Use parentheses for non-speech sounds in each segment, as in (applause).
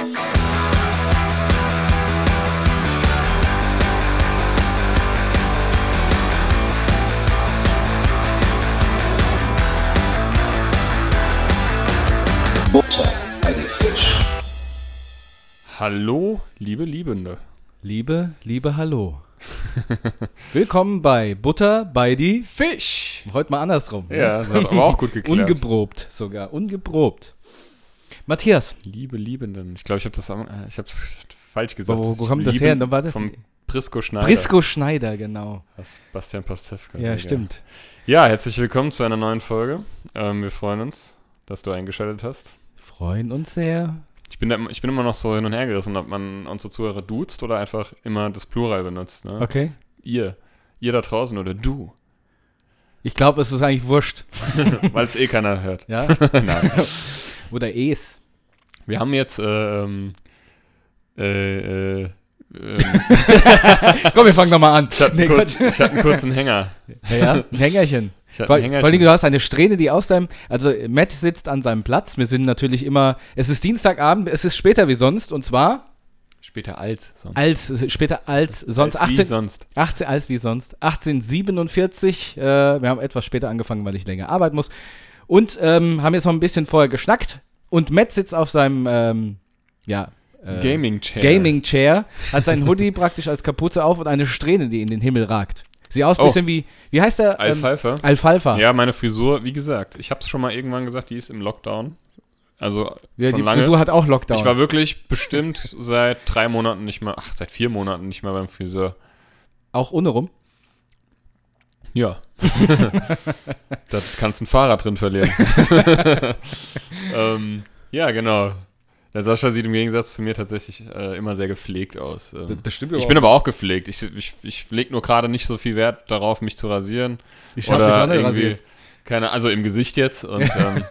Butter bei die Fisch. Hallo, liebe Liebende. Liebe, liebe Hallo. (laughs) Willkommen bei Butter bei die Fisch! Heute mal andersrum. ne? Ja, das hat aber auch gut geklappt. Ungeprobt sogar, ungeprobt. Matthias, Liebe Liebenden. Ich glaube, ich habe das äh, ich hab's falsch gesagt. Wo- wo kommt das her? Da war das- Vom Prisco Schneider. Brisco Schneider, genau. Das Bastian Pastewka. Ja, stimmt. Ja, herzlich willkommen zu einer neuen Folge. Ähm, wir freuen uns, dass du eingeschaltet hast. Freuen uns sehr. Ich bin, da, ich bin immer noch so hin und her gerissen, ob man unsere Zuhörer duzt oder einfach immer das Plural benutzt. Ne? Okay. Ihr. Ihr da draußen oder du. Ich glaube, es ist eigentlich wurscht. (laughs) Weil es eh keiner hört. Ja? (laughs) Nein. (laughs) Oder es. Wir haben jetzt ähm, äh, äh, ähm, (laughs) Komm, wir fangen nochmal an. ich, hatte Nee, einen kurz, ich hatte einen kurzen Hänger. Ja, ja, ein Hängerchen. Ich hatte Vor, einen vor Hängerchen. allem, du hast eine Strähne, die aus deinem. Also, Matt sitzt an seinem Platz. Wir sind natürlich immer. Es ist Dienstagabend, es ist später wie sonst. Und zwar Später als sonst. als, später als sonst. Als wie 18, sonst. 18 als wie sonst. 1847. Äh, wir haben etwas später angefangen, weil ich länger arbeiten muss. Und ähm, haben jetzt noch ein bisschen vorher geschnackt. Und Matt sitzt auf seinem. Ähm, ja. äh, Gaming Chair. Gaming Chair, hat seinen Hoodie (laughs) praktisch als Kapuze auf und eine Strähne, die in den Himmel ragt. Sieht aus ein Oh. bisschen wie, wie heißt der? Ähm, Alfalfa. Alfalfa. Ja, meine Frisur, wie gesagt, ich habe es schon mal irgendwann gesagt, die ist im Lockdown. Also Ja, die lange. Frisur hat auch Lockdown. ich war wirklich bestimmt (laughs) seit drei Monaten nicht mehr, ach, seit vier Monaten nicht mehr beim Friseur. auch ohne rum. Ja. (laughs) da kannst du ein Fahrrad drin verlieren. (laughs) ähm, ja, genau. Der Sascha sieht im Gegensatz zu mir tatsächlich äh, immer sehr gepflegt aus. Ähm, stimmt ich bin aber auch gepflegt. Ich, ich, ich lege nur gerade nicht so viel Wert darauf, mich zu rasieren. ich hab mich auch nicht irgendwie, rasiert. keine, also im Gesicht jetzt. Und (laughs) ähm,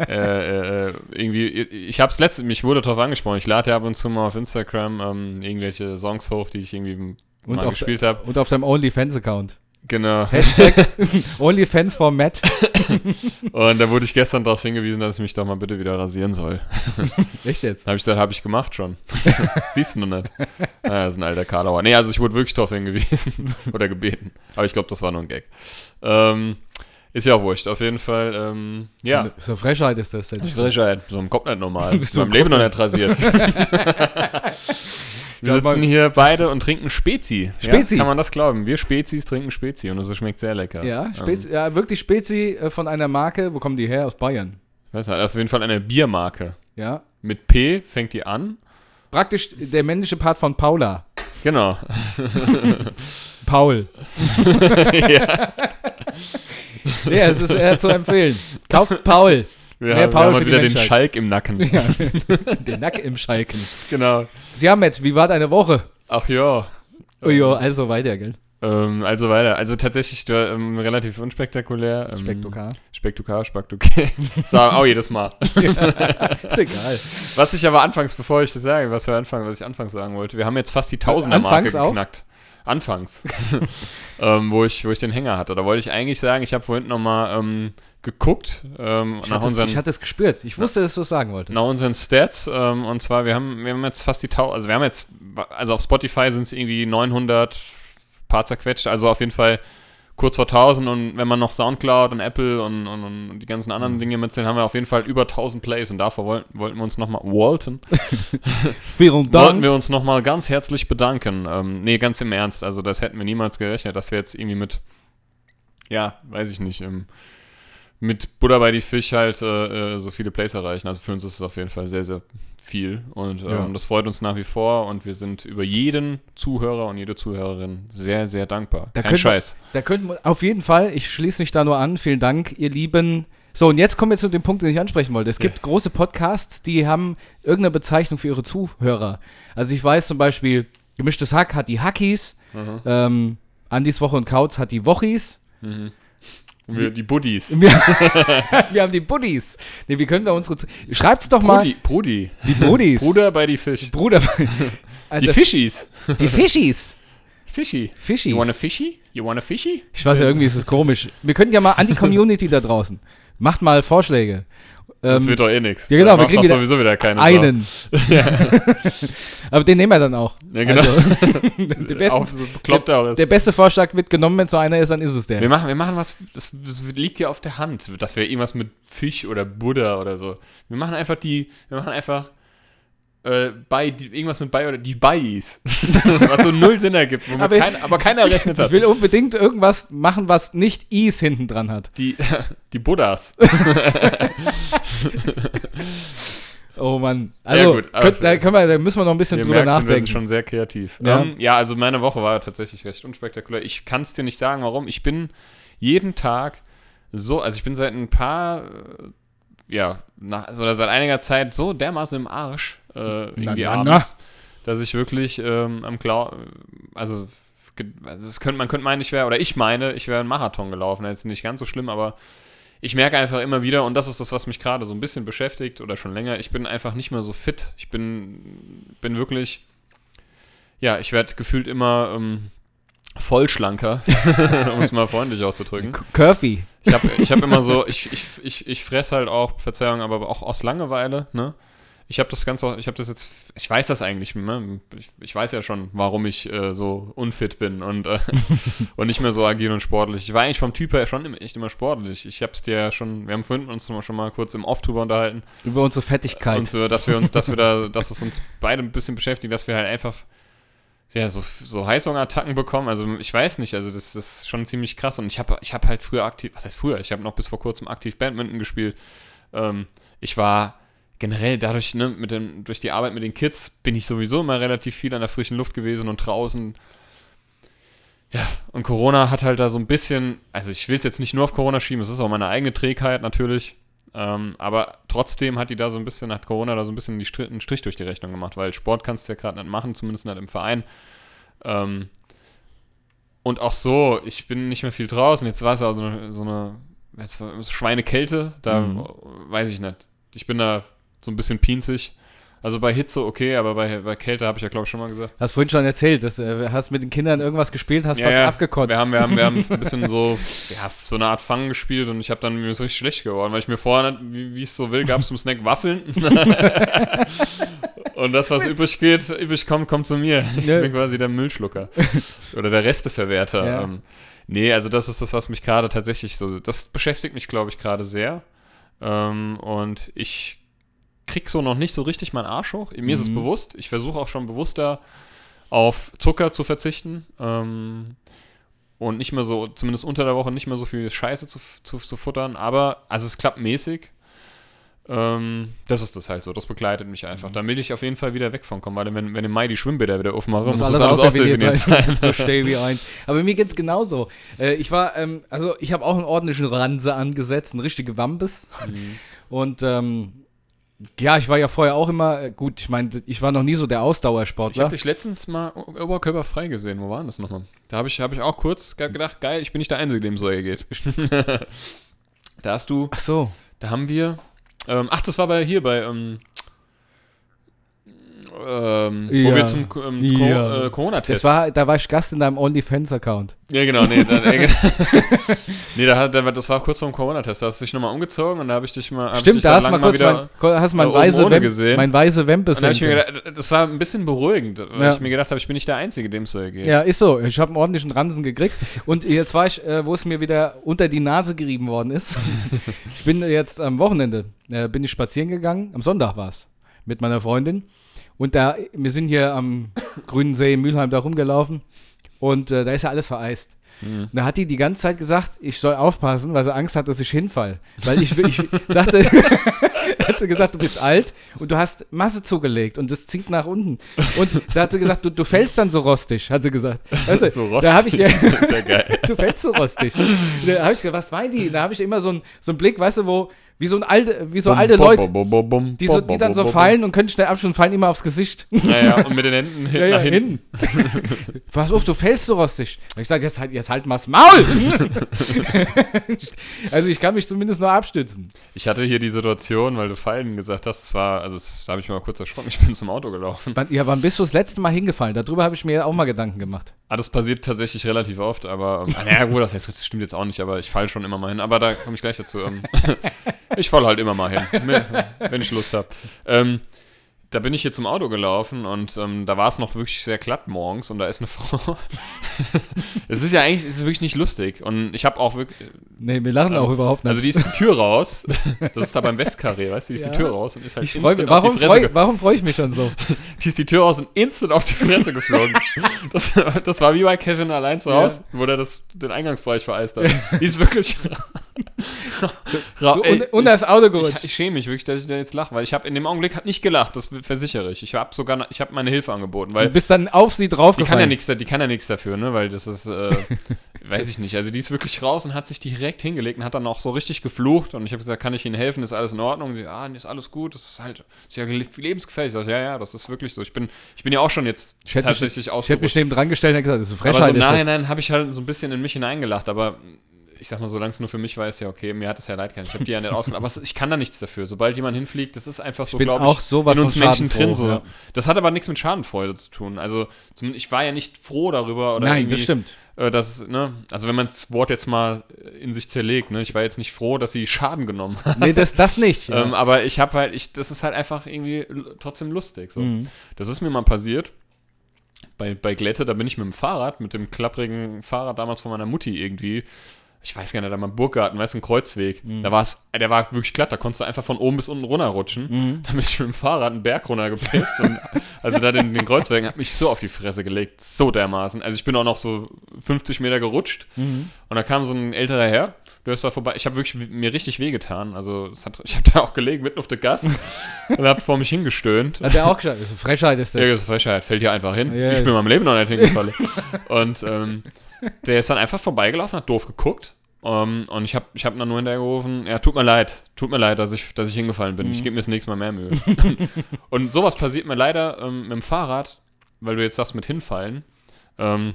äh, äh, irgendwie, ich habe es letztens, mich wurde darauf angesprochen. Ich lade ja ab und zu mal auf Instagram ähm, irgendwelche Songs hoch, die ich irgendwie Und mal auf, gespielt habe. und auf deinem OnlyFans-Account. Genau. Hashtag (laughs) OnlyFans for Matt. Und da wurde ich gestern darauf hingewiesen, dass ich mich doch mal bitte wieder rasieren soll. (laughs) Echt jetzt? Habe ich gesagt, habe ich gemacht schon. (laughs) Siehst du noch nicht. Ah, das ist ein alter Karlauer. Nee, also ich wurde wirklich darauf hingewiesen oder gebeten. Aber ich glaube, das war nur ein Gag. Ähm, ist ja auch wurscht. Auf jeden Fall, ähm, ja. So, so Frechheit ist das jetzt. Frechheit. So im Kopf nicht normal. Bist So du im Leben noch nicht rasiert. Wir sitzen mal- hier beide und trinken Spezi. Spezi. Ja, kann man das glauben? Wir Spezis trinken Spezi und es schmeckt sehr lecker. Ja, Spezi, Ähm, ja, wirklich Spezi äh, von einer Marke. Wo kommen die her? Aus Bayern. ich weiß nicht, auf jeden Fall eine Biermarke. Ja. Mit P fängt die an. Praktisch der männliche Part von Paula. Genau. (laughs) (laughs) Paul. ja. (laughs) Ja, es ist eher zu empfehlen. Kauft Paul. Wir, haben, wir haben halt wieder den. Schalk im Nacken. (laughs) (laughs) Den Nack im Schalken. Genau. Ja, Matt, wie war deine Woche? Ach ja. Oh ja, also weiter, gell? Ähm, also weiter. Also tatsächlich ähm, relativ unspektakulär. Ähm, Spektakulär. Spektukar, Spektukar. (laughs) Sagen auch jedes Mal. Ist egal. Was ich aber anfangs, bevor ich das sage, was wir anfangen, was ich anfangs sagen wollte, wir haben jetzt fast die Tausender-Marke Anfangs auch? geknackt. Anfangs. ähm, wo, ich, wo ich den Hänger hatte. Da wollte ich eigentlich sagen, ich habe vorhin nochmal ähm, geguckt ähm, Ich hatte, es, unseren, ich hatte es gespürt. Ich wusste, dass du es sagen wolltest. nach unseren Stats. Ähm, und zwar, wir haben, wir haben jetzt fast die Tausend, also wir haben jetzt, also auf Spotify sind es irgendwie 900 paar zerquetscht, also auf jeden Fall kurz vor 1000 und wenn man noch Soundcloud und Apple und, und, und die ganzen anderen Dinge mitzählen, haben wir auf jeden Fall über 1000 Plays und davor wollten, wollten wir uns nochmal, (laughs) wollten, Vielen wollten Dank. wir uns nochmal ganz herzlich bedanken. Ähm, nee, ganz im Ernst, also das hätten wir niemals gerechnet, dass wir jetzt irgendwie mit, ja, weiß ich nicht, ähm, mit Buddha bei die Fisch halt äh, äh, so viele Plays erreichen. Also für uns ist es auf jeden Fall sehr, sehr viel und ähm, Ja. das freut uns nach wie vor und wir sind über jeden Zuhörer und jede Zuhörerin sehr, sehr dankbar. Da Kein könnte man- Scheiß. Da könnten wir, auf jeden Fall, ich schließe mich da nur an. Vielen Dank, ihr Lieben. So, und jetzt kommen wir zu dem Punkt, den ich ansprechen wollte. Es Ja. gibt große Podcasts, die haben irgendeine Bezeichnung für ihre Zuhörer. Also ich weiß zum Beispiel, Gemischtes Hack hat die Hackies, Mhm. ähm, Andis Woche und Kautz hat die Wochis. Mhm. Wir, die Buddies. (laughs) Wir, haben die Buddies. Nee, wie können wir unsere... Schreibt's doch mal. Brudi, Brudi. Die Buddies. Bruder bei die Fisch. Bruder. (laughs) Die Alter, Fischis. die Fischis. Fischi. Fischis. You want a fishy? You want a fishy? Ich weiß ja, irgendwie ist es komisch. Wir könnten ja mal an die (laughs) Community da draußen. Macht mal Vorschläge. Das Ähm, wird doch eh nichts. ja, genau, wir kriegen wieder sowieso wieder keine Sau. einen. (laughs) Aber den nehmen wir dann auch. Ja, genau. Also, (laughs) der, beste, Auf, so er auch ist. der beste Vorschlag wird genommen, wenn so einer ist, dann ist es der. Wir machen, wir machen was, das, das liegt ja auf der Hand, dass wir irgendwas mit Fisch oder Buddha oder so. Wir machen einfach die, wir machen einfach äh, bei, die, irgendwas mit bei oder die Bais. (laughs) was so null Sinn ergibt, Aber- kein, aber keiner rechnet Ich hat. will unbedingt irgendwas machen, was nicht Is hinten dran hat. Die, (laughs) die Buddhas. (laughs) Oh Mann. Also, gut, aber- könnt, da, können wir, da müssen wir noch ein bisschen drüber merkt, sind wir nachdenken. sind schon sehr kreativ. Ja. Ja. Ähm, ja, also meine Woche war tatsächlich recht unspektakulär. Ich kann es dir nicht sagen, warum. Ich bin jeden Tag so, also ich bin seit ein paar, äh, ja, nach, oder seit einiger Zeit so dermaßen im Arsch, äh, irgendwie na, na. abends, dass ich wirklich ähm, am Klau, also, ge- also könnte, man könnte meinen, ich wäre, oder ich meine, ich wäre einen Marathon gelaufen. Das ist nicht ganz so schlimm, aber ich merke einfach immer wieder, und das ist das, was mich gerade so ein bisschen beschäftigt oder schon länger, ich bin einfach nicht mehr so fit. Ich bin, bin wirklich, ja, ich werde gefühlt immer ähm, vollschlanker, (laughs) um es mal freundlich auszudrücken. Curvy. Ich habe ich hab immer so, ich, ich, ich, ich fress halt auch, Verzeihung, aber auch aus Langeweile, ne? Ich habe das Ganze, ich habe das jetzt, ich weiß das eigentlich, ne? ich, ich weiß ja schon, warum ich äh, so unfit bin und, äh, (laughs) und nicht mehr so agil und sportlich. Ich war eigentlich vom Typ her schon echt immer sportlich. Ich habe es dir ja schon, wir haben vorhin uns schon mal kurz im Off drüber unterhalten, Über unsere Fettigkeit. und so, dass wir uns, dass wir da, (laughs) dass es uns beide ein bisschen beschäftigt, dass wir halt einfach ja, so, so Heißhungerattacken bekommen. Also ich weiß nicht, also das, das ist schon ziemlich krass. Und ich habe ich hab halt früher aktiv, was heißt früher? Ich habe noch bis vor kurzem aktiv Badminton gespielt. Ähm, ich war generell dadurch, ne, mit dem, durch die Arbeit mit den Kids, bin ich sowieso immer relativ viel an der frischen Luft gewesen und draußen. Ja, und Corona hat halt da so ein bisschen, also ich will es jetzt nicht nur auf Corona schieben, es ist auch meine eigene Trägheit natürlich. Ähm, aber trotzdem hat die da so ein bisschen, hat Corona da so ein bisschen die Stri einen Strich durch die Rechnung gemacht, weil Sport kannst du ja gerade nicht machen, zumindest nicht im Verein. Ähm, und auch so, ich bin nicht mehr viel draußen. Jetzt war es eine, so eine so Schweinekälte, da Mhm. weiß ich nicht. Ich bin da so ein bisschen pinzig. Also bei Hitze okay, aber bei, bei Kälte habe ich ja, glaube ich, schon mal gesagt. Hast vorhin schon erzählt, dass, äh, hast mit den Kindern irgendwas gespielt, hast was abgekotzt. Wir haben, wir haben, wir haben (laughs) ein bisschen so, ja, so eine Art Fangen gespielt und ich habe dann mir ist richtig schlecht geworden, weil ich mir vorher, wie ich es so will, gab es zum Snack Waffeln. (laughs) und das, was übrig geht, übrig kommt, kommt zu mir. Ich Ja. bin quasi der Müllschlucker. (laughs) Oder der Resteverwerter. Ja. Ähm, nee, also das ist das, was mich gerade tatsächlich so, das beschäftigt mich, glaube ich, gerade sehr. Ähm, und ich krieg so noch nicht so richtig meinen Arsch hoch. Mir ist es Mhm. bewusst. Ich versuche auch schon bewusster auf Zucker zu verzichten. Ähm, und nicht mehr so, zumindest unter der Woche, nicht mehr so viel Scheiße zu, zu, zu futtern. Aber, also es klappt mäßig. Ähm, das ist das halt so. Das begleitet mich einfach. Da will ich auf jeden Fall wieder weg von kommen, weil wenn, wenn im Mai die Schwimmbäder wieder aufmachen, muss, das alles ausdefiniert sein. (laughs) so stell wie ein. Aber mir geht's genauso. Äh, ich war, ähm, also ich habe auch einen ordentlichen Ranse angesetzt, einen richtigen Wambes. Mhm. Und ähm, ja, ich war ja vorher auch immer, äh, gut, ich meine, ich war noch nie so der Ich Ausdauersportler. habe dich letztens mal oberkörperfrei gesehen. Wo war denn das nochmal? Da habe ich, hab ich auch kurz ge- gedacht, geil, ich bin nicht der Einzige, dem so geht. (laughs) da hast du, Ach so. da haben wir, ähm, ach, das war bei hier bei, ähm, ähm, wo Ja. wir zum ähm, Ja. Äh, Corona-Test. Da war ich Gast in deinem OnlyFans-Account. Ja, genau, nee, da, äh, (laughs) genau. nee da hat, da, das war kurz vor dem Corona-Test. Da hast du dich nochmal umgezogen und da habe ich dich mal. Stimmt, dich da hast du mal kurz mein, hast mein, oben weise Wemp, gesehen. mein weise mir gedacht, das war ein bisschen beruhigend, weil Ja. ich mir gedacht habe, ich bin nicht der Einzige, dem es so geht. Ja, ist so. Ich habe einen ordentlichen Ransen gekriegt. Und jetzt war ich, äh, wo es mir wieder unter die Nase gerieben worden ist. (laughs) ich bin jetzt am Wochenende, äh, bin ich spazieren gegangen. Am Sonntag war es. Mit meiner Freundin. Und da, wir sind hier am Grünen See in Mülheim da rumgelaufen. Und äh, da ist ja alles vereist. Mhm. Da hat die die ganze Zeit gesagt, ich soll aufpassen, weil sie Angst hat, dass ich hinfall. Weil ich, ich (laughs) sagte, (laughs) hat sie gesagt, du bist alt und du hast Masse zugelegt und das zieht nach unten. Und da hat sie gesagt, du, du fällst dann so rostig, hat sie gesagt. Weißt du, so rostig. da habe ich ja, das ist ja geil. (laughs) du fällst so rostig. Da habe ich gesagt, was meinen die? Da habe ich immer so einen so einen Blick, weißt du, wo, wie so ein alte, wie so alte Leute, die, so, die dann so fallen und können schnell abschütteln, fallen immer aufs Gesicht. Ja, ja, und mit den (laughs) Händen hin, Ja, ja, nach hinten. hinten. Pass auf, du fällst so rostig. Und ich sage, jetzt halt, jetzt halt mal's Maul. (laughs) also ich kann mich zumindest nur abstützen. Ich hatte hier die Situation, weil du Fallen gesagt hast, das war, also das, da habe ich mir mal kurz erschrocken, ich bin zum Auto gelaufen. Ja, wann bist du das letzte Mal hingefallen? Darüber habe ich mir auch mal Gedanken gemacht. Ah, das passiert tatsächlich relativ oft, aber, ähm, ah, naja, gut, das, heißt, das stimmt jetzt auch nicht, aber ich falle schon immer mal hin, aber da komme ich gleich dazu. (laughs) Ich falle halt immer mal hin, wenn ich Lust habe. Ähm, da bin ich hier zum Auto gelaufen und ähm, da war es noch wirklich sehr glatt morgens und da ist eine (laughs) Frau. es ist ja eigentlich, es ist wirklich nicht lustig und ich habe auch wirklich. Nee, wir lachen Ähm, auch überhaupt nicht. Also die ist die Tür raus. Das ist da beim Westkarree, weißt du? Die ist Ja. die Tür raus und ist halt ich freu mich, instant auf warum die Fresse freue ge- warum freu ich mich dann so? (laughs) die ist die Tür raus und instant auf die Fresse geflogen. das, das war wie bei Kevin allein zu Ja. Hause, wo der das, den Eingangsbereich vereist hat. Die ist wirklich. (laughs) so ey, un, unter das Auto gerutscht. ich, ich schäme mich wirklich, dass ich da jetzt lache, weil ich habe in dem Augenblick hat nicht gelacht, das versichere ich. Ich habe sogar, ich habe meine Hilfe angeboten, du weil bist dann auf sie die kann ja nichts, die kann ja nichts dafür, ne, weil das ist, äh, (laughs) weiß ich nicht. Also die ist wirklich raus und hat sich direkt hingelegt und hat dann auch so richtig geflucht und ich habe gesagt, kann ich Ihnen helfen? Ist alles in Ordnung? Und sie, ah, ist alles gut. Das ist halt, ist ja lebensgefährlich. Ich sag, ja, ja, das ist wirklich so. Ich bin, ich bin ja auch schon jetzt Ich tatsächlich Ich hätte mich neben dran gestellt und gesagt, das ist eine Aber Frechheit. so im ist das. Nachhinein habe ich halt so ein bisschen in mich hineingelacht, aber ich sag mal, solange es nur für mich war, ist ja okay. Mir hat es ja leid getan. Ich habe die ja nicht ausgemacht. Aber es- ich kann da nichts dafür. Sobald jemand hinfliegt, das ist einfach so, bin glaube auch ich, sowas in uns Menschen drin. So. ja. Das hat aber nichts mit Schadenfreude zu tun. Also ich war ja nicht froh darüber. Oder Nein, das stimmt. Äh, dass, ne, also wenn man das Wort jetzt mal in sich zerlegt, ne, ich war jetzt nicht froh, dass sie Schaden genommen hat. Nee, das, das nicht. ja. Ähm, aber ich habe halt, ich, das ist halt einfach irgendwie trotzdem lustig. So. Mhm. Das ist mir mal passiert. Bei, bei Glätte, da bin ich mit dem Fahrrad, mit dem klapprigen Fahrrad damals von meiner Mutti irgendwie. Ich weiß gar nicht, da mal Burggarten, weißt du, ein Kreuzweg. Mhm. Da war es, der war wirklich glatt, da konntest du einfach von oben bis unten runterrutschen. Mhm. (laughs) Da bin ich mit dem Fahrrad einen Berg runtergepisst und (laughs) also da den, den Kreuzweg hat mich so auf die Fresse gelegt, so dermaßen. Also ich bin auch noch so 50 Meter gerutscht Mhm. und da kam so ein älterer Herr, der ist da vorbei. Ich habe wirklich mir richtig wehgetan. Also hat, ich habe da auch gelegen mitten auf der Gas (laughs) und habe vor mich hingestöhnt. Hat er auch gesagt, das ist eine Frechheit ist das. Ja, das Frechheit, fällt hier einfach hin. Ja, ich bin in meinem Leben noch nicht hingefallen. und ähm, der ist dann einfach vorbeigelaufen, hat doof geguckt. Ähm, und ich habe ich hab dann nur hinterher gerufen, ja, tut mir leid, tut mir leid, dass ich, dass ich hingefallen bin. Ich Mhm. gebe mir das nächste Mal mehr Mühe. (laughs) und sowas passiert mir leider ähm, mit dem Fahrrad, weil du jetzt sagst mit hinfallen. Ähm,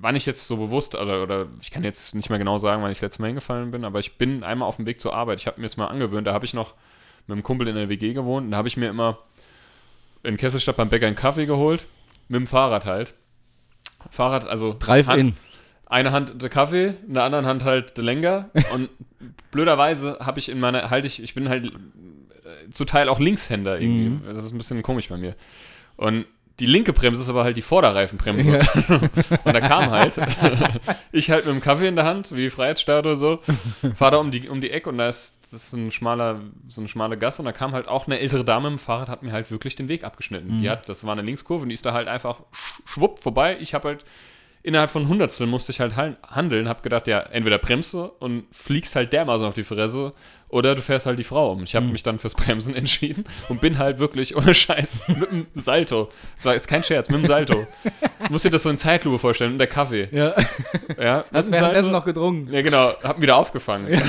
wann ich jetzt so bewusst, oder, oder ich kann jetzt nicht mehr genau sagen, wann ich das letzte Mal hingefallen bin, aber ich bin einmal auf dem Weg zur Arbeit. Ich habe mir es mal angewöhnt, da habe ich noch mit einem Kumpel in der WG gewohnt und da habe ich mir immer in Kesselstadt beim Bäcker einen Kaffee geholt, mit dem Fahrrad halt. Fahrrad, also Hand, Drive-In. eine Hand der Kaffee, in der anderen Hand halt der Lenker (laughs) und blöderweise habe ich in meiner, halte ich, ich bin halt äh, zu Teil auch Linkshänder irgendwie. Mhm. Das ist ein bisschen komisch bei mir. Und die linke Bremse ist aber halt die Vorderreifenbremse. Ja. (laughs) Und da kam halt, (laughs) ich halt mit dem Kaffee in der Hand, wie Freiheitsstatue so, fahr da um die, um die Ecke und da ist, das ist ein schmaler, so eine schmale Gasse und da kam halt auch eine ältere Dame dem Fahrrad, hat mir halt wirklich den Weg abgeschnitten. Mhm. Die hat, das war eine Linkskurve und die ist da halt einfach sch- schwupp vorbei. Ich habe halt, innerhalb von Hundertstel musste ich halt hal- handeln, hab gedacht, ja, entweder bremst du und fliegst halt dermaßen auf die Fresse oder du fährst halt die Frau um. Ich habe Mhm. mich dann fürs Bremsen (laughs) entschieden und bin halt wirklich ohne Scheiß (laughs) mit dem Salto. Das war ist kein Scherz, mit dem Salto. Du musst dir das so in Zeitlupe vorstellen und der Kaffee. Ja. Ja, Hast dem währenddessen noch gedrungen. ja, genau, hab ihn wieder aufgefangen. (laughs)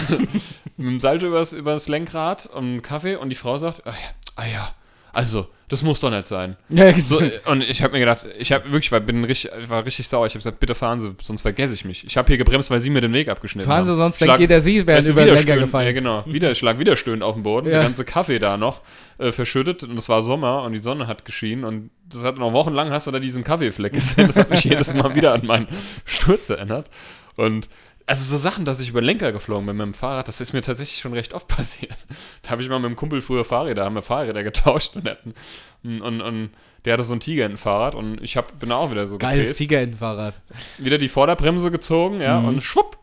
Mit dem Salto übers, übers Lenkrad und Kaffee und die Frau sagt, ah ja, ah ja, also, das muss doch nicht sein. (laughs) Ja, So, und ich habe mir gedacht, ich habe wirklich, weil bin richtig, ich war richtig sauer. Ich habe gesagt, bitte fahren Sie, sonst vergesse ich mich. Ich habe hier gebremst, weil Sie mir den Weg abgeschnitten Fahren Sie, haben. sonst Schlag- denkt jeder, Sie wären über den Lenker widerstöhnt- Ja, gefallen. genau. (laughs) Wieder, schlag wieder stöhnend auf dem Boden. Ja. Der ganze Kaffee da noch äh, verschüttet und es war Sommer und die Sonne hat geschienen und das hat noch wochenlang hast du da diesen Kaffeefleck gesehen. Das hat mich (laughs) jedes Mal wieder an meinen Sturz erinnert. Und also so Sachen, dass ich über den Lenker geflogen bin mit dem Fahrrad, das ist mir tatsächlich schon recht oft (laughs) passiert. Da habe ich mal mit dem Kumpel früher Fahrräder, haben wir Fahrräder getauscht und, hatten, und, und der hatte so ein Tigerentenfahrrad und ich hab, bin auch wieder so Geiles Tigerentenfahrrad. wieder die Vorderbremse gezogen, ja, Mhm. und schwupp.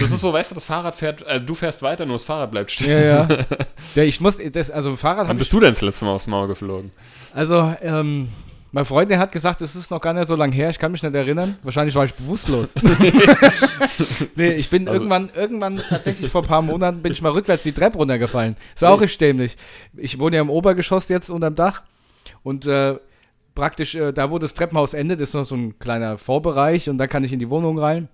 Das ist so, weißt du, das Fahrrad fährt, äh, du fährst weiter, nur das Fahrrad bleibt stehen. Ja, ja. (laughs) ja ich muss, das, also Fahrrad Wann bist du denn das letzte Mal aufs Maul geflogen? also, ähm, mein Freund, der hat gesagt, es ist noch gar nicht so lange her, ich kann mich nicht erinnern. Wahrscheinlich war ich bewusstlos. (laughs) nee, ich bin Also- irgendwann, irgendwann tatsächlich vor ein paar Monaten bin ich mal rückwärts die Treppe runtergefallen. Das war auch richtig dämlich. Ich wohne ja im Obergeschoss jetzt unterm Dach und äh, praktisch äh, da, wo das Treppenhaus endet, ist noch so ein kleiner Vorbereich und da kann ich in die Wohnung rein.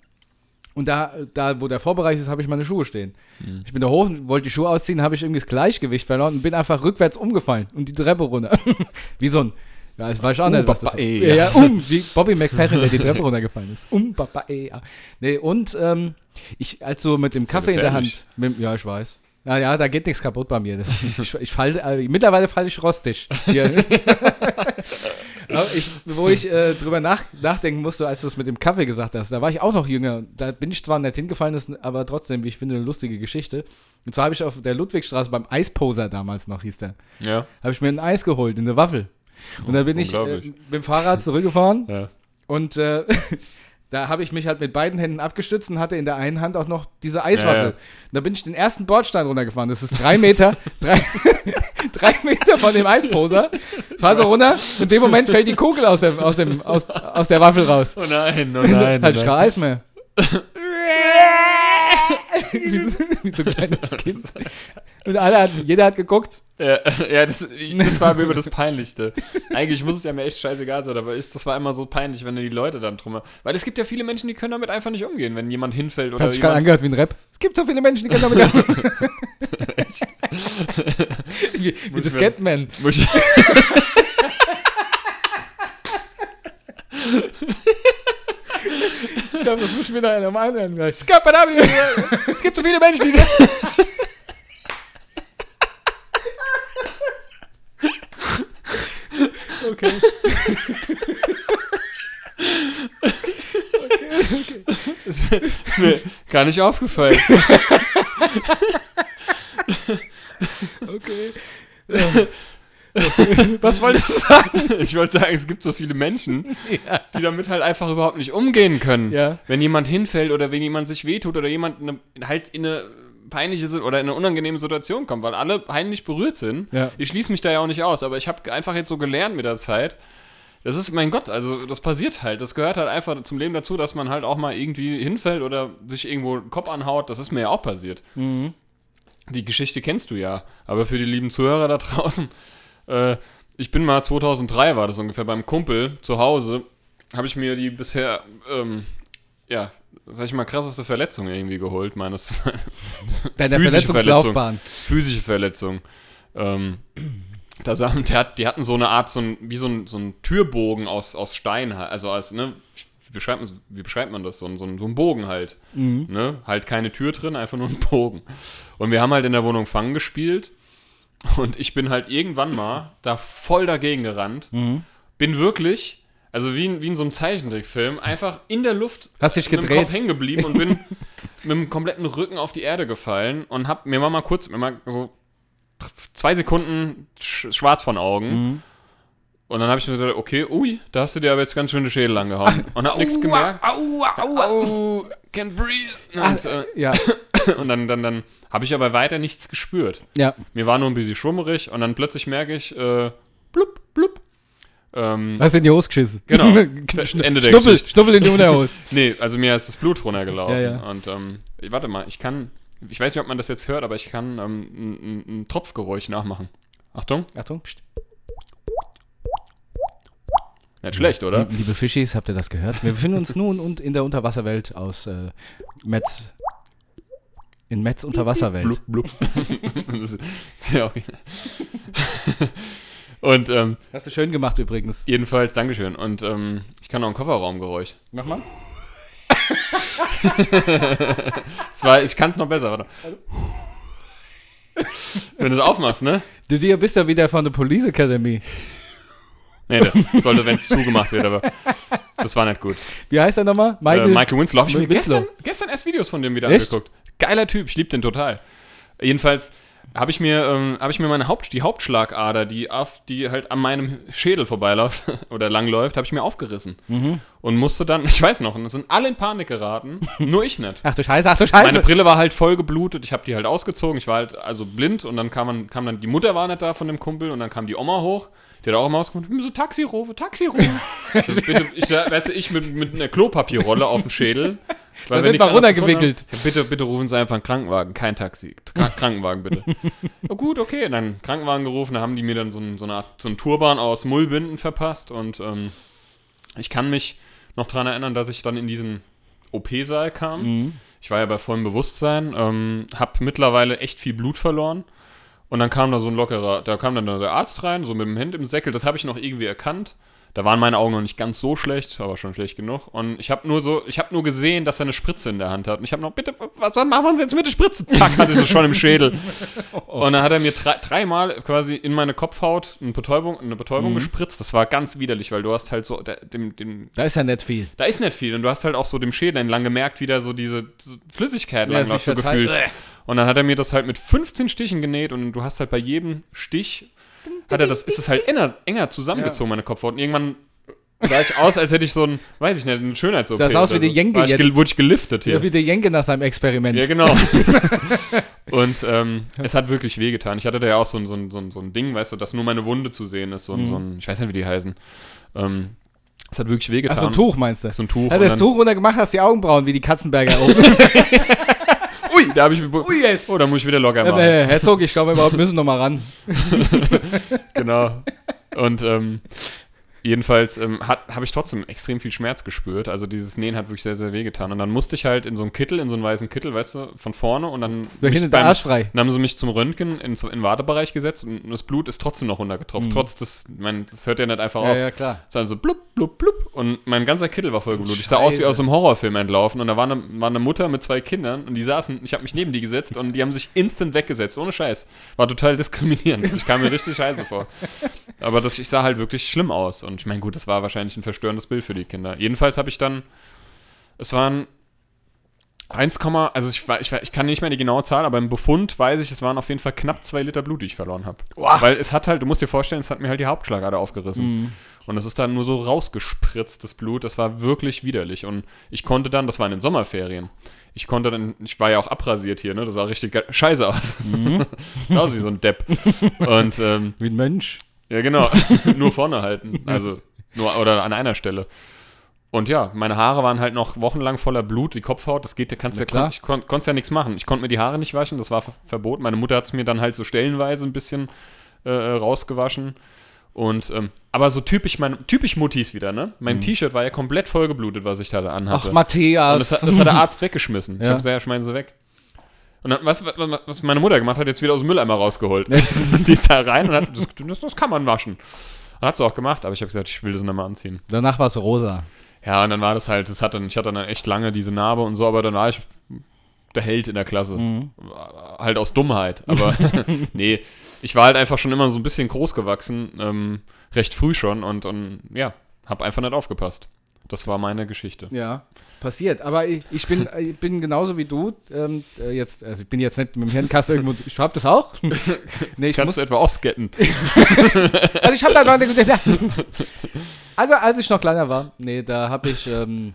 Und da, da wo der Vorbereich ist, habe ich meine Schuhe stehen. Mhm. Ich bin da hoch, wollte die Schuhe ausziehen, habe ich irgendwie das Gleichgewicht verloren und bin einfach rückwärts umgefallen und die Treppe runter. (laughs) wie so ein, ja, das weiß ich auch Um, nicht, was das ist. Ja, ja, um, wie Bobby McFerrin, der die (laughs) Treppe runtergefallen ist. Um, Papa, ja. Nee, und ähm, ich, als so mit dem ja Kaffee in der. Hand, mit, ja, ich weiß. Naja, da geht nichts kaputt bei mir. Das, ich, ich fall, äh, mittlerweile falle ich rostig. (laughs) Ich, wo ich äh, drüber nach, nachdenken musste, als du es mit dem Kaffee gesagt hast, da war ich auch noch jünger. Da bin ich zwar nicht hingefallen, ist aber trotzdem, wie ich finde, eine lustige Geschichte. Und zwar habe ich auf der Ludwigstraße beim Eisposer damals noch, hieß der, Ja. habe ich mir ein Eis geholt, eine Waffel. Und dann bin ich äh, mit dem Fahrrad zurückgefahren (laughs) Ja. und äh, (laughs) da habe ich mich halt mit beiden Händen abgestützt und hatte in der einen Hand auch noch diese Eiswaffel. Ja, da bin ich den ersten Bordstein runtergefahren. Das ist drei Meter, (laughs) drei, drei Meter von dem Eisposer. Fahr so runter und in dem Moment fällt die Kugel aus, dem, aus, dem, aus, aus der Waffel raus. Oh nein, oh nein. halt oh nein. kein Eis mehr. wie, so, wie so ein kleines Kind. Und alle hat, jeder hat geguckt. Ja, (laughs) ja das, das war mir immer das (laughs) Peinlichste. Eigentlich muss es ja mir echt scheißegal sein, aber ich, das war immer so peinlich, wenn die Leute dann drum. Weil es gibt ja viele Menschen, die können damit einfach nicht umgehen, wenn jemand hinfällt Das oder hat sich gerade angehört wie ein Rap. Es gibt so viele Menschen, die können damit (laughs) wie, wie Muss The ich glaube, das muss ich mir da einer mal anhören gleich. Es gibt so viele Menschen, die. Okay. Das ist mir gar nicht aufgefallen. Okay. Was wolltest du sagen? Ich wollte sagen, es gibt so viele Menschen, die damit halt einfach überhaupt nicht umgehen können. Ja. Wenn jemand hinfällt oder wenn jemand sich wehtut oder jemand eine, halt in eine peinliche oder in eine unangenehme Situation kommt, weil alle peinlich berührt sind. Ja. Ich schließe mich da ja auch nicht aus, aber ich habe einfach jetzt so gelernt mit der Zeit. Das ist, mein Gott, also das passiert halt. Das gehört halt einfach zum Leben dazu, dass man halt auch mal irgendwie hinfällt oder sich irgendwo den Kopf anhaut. Das ist mir ja auch passiert. Mhm. Die Geschichte kennst du ja. Aber für die lieben Zuhörer da draußen, (laughs) äh, ich bin mal 2003 war das ungefähr beim Kumpel zu Hause, habe ich mir die bisher, ähm, ja, sag ich mal, krasseste Verletzung irgendwie geholt, meines (laughs) Deine Physische Verletzungslaufbahn. physische Verletzung. Ähm, da sagen, der hat, die hatten so eine Art, so ein, wie so ein, so ein Türbogen aus, aus Stein, halt, also als, ne, wie beschreibt, man, wie beschreibt man das? So ein, so ein, so ein Bogen halt. Mhm. Ne? Halt keine Tür drin, einfach nur ein Bogen. Und wir haben halt in der Wohnung Fangen gespielt. Und ich bin halt irgendwann mal da voll dagegen gerannt. Mhm. Bin wirklich, also wie in, wie in so einem Zeichentrickfilm, einfach in der Luft Hast dich mit dem gedreht? Kopf hängen geblieben und bin (laughs) mit dem kompletten Rücken auf die Erde gefallen und hab mir mal kurz, mir mal so zwei Sekunden sch schwarz von Augen. Mhm. Und dann habe ich mir gedacht, okay, ui, da hast du dir aber jetzt ganz schön den Schädel angehauen. Und hab nichts gemerkt. Aua, aua. Oh, can't breathe. Und, äh, Ja, (laughs) und dann, dann, dann habe ich aber weiter nichts gespürt. ja. Mir war nur ein bisschen schwummerig und dann plötzlich merke ich, äh, blub, blub. Ähm, Hast du in die Hose geschissen? Genau. (laughs) Ende der Schnuppel, Geschichte. Schnuppel in die Unterhose. (laughs) nee, also mir ist das Blut runtergelaufen. Ja, ja. Und ähm, warte mal, ich kann, ich weiß nicht, ob man das jetzt hört, aber ich kann ähm, ein, ein, Tropfgeräusch nachmachen. Achtung, Achtung. Psst. nicht schlecht, oder? Liebe Fischis, habt ihr das gehört? Wir befinden uns nun und in der Unterwasserwelt aus äh, Metz. In Metz Unterwasserwelt. Blub, blub. (laughs) das ist sehr originell. Und ähm, Hast du schön gemacht übrigens. jedenfalls, Dankeschön. Und ähm, ich kann auch ein Kofferraumgeräusch. Mach mal. (laughs) War, ich kann es noch besser, warte. Wenn du es aufmachst, ne? Du dir bist ja wieder von der Police Academy. Nee, das sollte, wenn es zugemacht wird, aber das war nicht gut. Wie heißt er nochmal? Michael, Michael. äh, Michael Winslow. Habe ich mir Winslow. gestern, gestern erst Videos von dem wieder Echt? angeguckt. Geiler Typ, ich liebe den total. Jedenfalls habe ich mir, ähm, habe ich mir meine Haupt, die Hauptschlagader, die, auf, die halt an meinem Schädel vorbeiläuft (laughs) oder langläuft, habe ich mir aufgerissen. Mhm. Und musste dann, (laughs) ich weiß noch, und sind alle in Panik geraten, nur ich nicht. (laughs) Ach du Scheiße, ach du Scheiße. Meine Brille war halt voll geblutet, ich habe die halt ausgezogen, ich war halt also blind und dann kam, man, kam dann, die Mutter war nicht da von dem Kumpel und dann kam die Oma hoch, die hat auch immer ausgemacht, so Taxi rufe, Taxi rufe. ich, (laughs) so, bitte, ich, weißt du, ich mit, mit einer Klopapierrolle auf dem Schädel. (laughs) Dann wir wird anderes runtergewickelt. Ja, bitte, bitte rufen Sie einfach einen Krankenwagen, kein Taxi. Krank Krankenwagen bitte. (laughs) ja, gut, okay, dann Krankenwagen gerufen, da haben die mir dann so, ein, so eine Art, so einen Turban aus Mullbinden verpasst und ähm, ich kann mich noch daran erinnern, dass ich dann in diesen OP-Saal kam. Mhm. Ich war ja bei vollem Bewusstsein, ähm, habe mittlerweile echt viel Blut verloren Und dann kam da so ein lockerer, da kam dann der Arzt rein, so mit dem Hemd im Säckel, das habe ich noch irgendwie erkannt. Da waren meine Augen noch nicht ganz so schlecht, aber schon schlecht genug. Und ich habe nur so, ich habe nur gesehen, dass er eine Spritze in der Hand hat. Und ich habe noch, bitte, was machen Sie jetzt mit der Spritze? Zack, hatte ich es schon im Schädel. (laughs) Und dann hat er mir drei, dreimal quasi in meine Kopfhaut eine Betäubung, eine Betäubung Mhm. gespritzt. Das war ganz widerlich, weil du hast halt so, dem, dem, Da ist ja nicht viel. da ist nicht viel. Und du hast halt auch so dem Schädel entlang gemerkt, wie da so diese Flüssigkeit Ja, lang läuft, so gefühlt. Und dann hat er mir das halt mit 15 Stichen genäht und du hast halt bei jedem Stich, hat er das, ist es halt enger, enger zusammengezogen, meine Kopfhaut. Und irgendwann sah ich aus, als hätte ich so ein, weiß ich nicht, ein Schönheits-OP. Sah's aus wie so. Jenke War ich jetzt. Wurde ich geliftet hier. Ja, wie der Jenke nach seinem Experiment. Ja, genau. (laughs) und ähm, es hat wirklich wehgetan. Ich hatte da ja auch so ein, so, ein, so, ein, so ein Ding, weißt du, dass nur meine Wunde zu sehen ist. So ein, Mhm. so ein ich weiß nicht, wie die heißen. Ähm, es hat wirklich wehgetan. Ach, so ein Tuch meinst du? So ein Tuch. Hat und das Tuch runtergemacht, hast die Augenbrauen wie die Katzenberger oben. (laughs) (laughs) (laughs) Da habe ich. Ui, yes. Oh, da muss ich wieder locker machen. äh, Herzog, ich glaube, wir müssen noch mal ran. (laughs) Genau. Und ähm, jedenfalls ähm, habe ich trotzdem extrem viel Schmerz gespürt. Also dieses Nähen hat wirklich sehr, sehr wehgetan. Und dann musste ich halt in so einen Kittel, in so einen weißen Kittel, weißt du, von vorne und dann. Da hinten der beim- Arsch frei. Dann haben sie mich zum Röntgen ins, in den Wartebereich gesetzt und das Blut ist trotzdem noch runtergetropft. Trotz des, ich mein, das hört ja nicht einfach Mhm. Ja, auf. ja, klar. Es war also blub, blub, blub. Und mein ganzer Kittel war voll geblutet. Ich sah aus wie aus einem Horrorfilm entlaufen. Und da war eine, war eine Mutter mit zwei Kindern und die saßen, ich habe mich neben die gesetzt und die haben sich instant weggesetzt, ohne Scheiß. War total diskriminierend. Ich kam mir richtig scheiße vor. Aber das, ich sah halt wirklich schlimm aus. Und ich meine, gut, das war wahrscheinlich ein verstörendes Bild für die Kinder. Jedenfalls habe ich dann, es waren 1, also ich, ich, ich kann nicht mehr die genaue Zahl, aber im Befund weiß ich, es waren auf jeden Fall knapp zwei Liter Blut, die ich verloren habe. Weil es hat halt, du musst dir vorstellen, es hat mir halt die Hauptschlagader aufgerissen. Und es ist dann nur so rausgespritzt, das Blut. Das war wirklich widerlich. Und ich konnte dann, das war in den Sommerferien, ich konnte dann, ich war ja auch abrasiert hier, ne? Das sah richtig scheiße aus. (laughs) Sah aus wie so ein Depp. Und ähm, Wie ein Mensch. Ja, genau. (laughs) nur vorne halten. Also, nur oder an einer Stelle. Und ja, meine Haare waren halt noch wochenlang voller Blut, die Kopfhaut, das geht, da kannst Na ja klar. klar. Ich kon, konnte ja nichts machen. Ich konnte mir die Haare nicht waschen, das war ver verboten. Meine Mutter hat es mir dann halt so stellenweise ein bisschen äh, rausgewaschen. Und, ähm, aber so typisch, mein, typisch Muttis wieder, ne? Mein T-Shirt war ja komplett vollgeblutet, was ich da anhatte. Ach, Und Matthias. das, hat- das hat der Arzt (laughs) weggeschmissen. Ich Ja. habe gesagt, ja, schmeißen sie weg. Und dann, was, was, was meine Mutter gemacht hat, jetzt wieder aus dem Mülleimer rausgeholt. (laughs) Die ist da rein und hat, das, das, das kann man waschen. Und hat sie auch gemacht, aber ich habe gesagt, ich will das nicht mehr anziehen. Danach war es rosa. Ja, und dann war das halt, das hat dann, ich hatte dann echt lange diese Narbe und so, aber dann war ich der Held in der Klasse. Mhm. Halt aus Dummheit. Aber (laughs) (laughs) nee, ich war halt einfach schon immer so ein bisschen groß gewachsen, ähm, recht früh schon und, und ja, habe einfach nicht aufgepasst. Das war meine Geschichte. Ja, passiert. Aber ich, ich, bin, (laughs) ich bin genauso wie du. Ähm, äh, jetzt, also ich bin jetzt nicht mit dem Hirnkasten irgendwo. Ich hab das auch. (laughs) nee, ich Kannst muss. du etwa ausgetten? (laughs) Also ich hab da noch Also als ich noch kleiner war, nee, da habe ich. Ähm,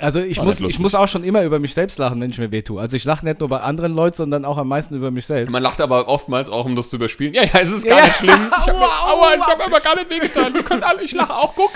also ich muss, ich muss auch schon immer über mich selbst lachen, wenn ich mir wehtue. Also ich lache nicht nur bei anderen Leuten, sondern auch am meisten über mich selbst. Man lacht aber oftmals auch, um das zu überspielen. Ja, ja, es ist Ja, gar ja. nicht schlimm. Ich hab mir, Aua, ich habe aber gar nicht wehgetan. Wir können alle, ich lache auch, guck.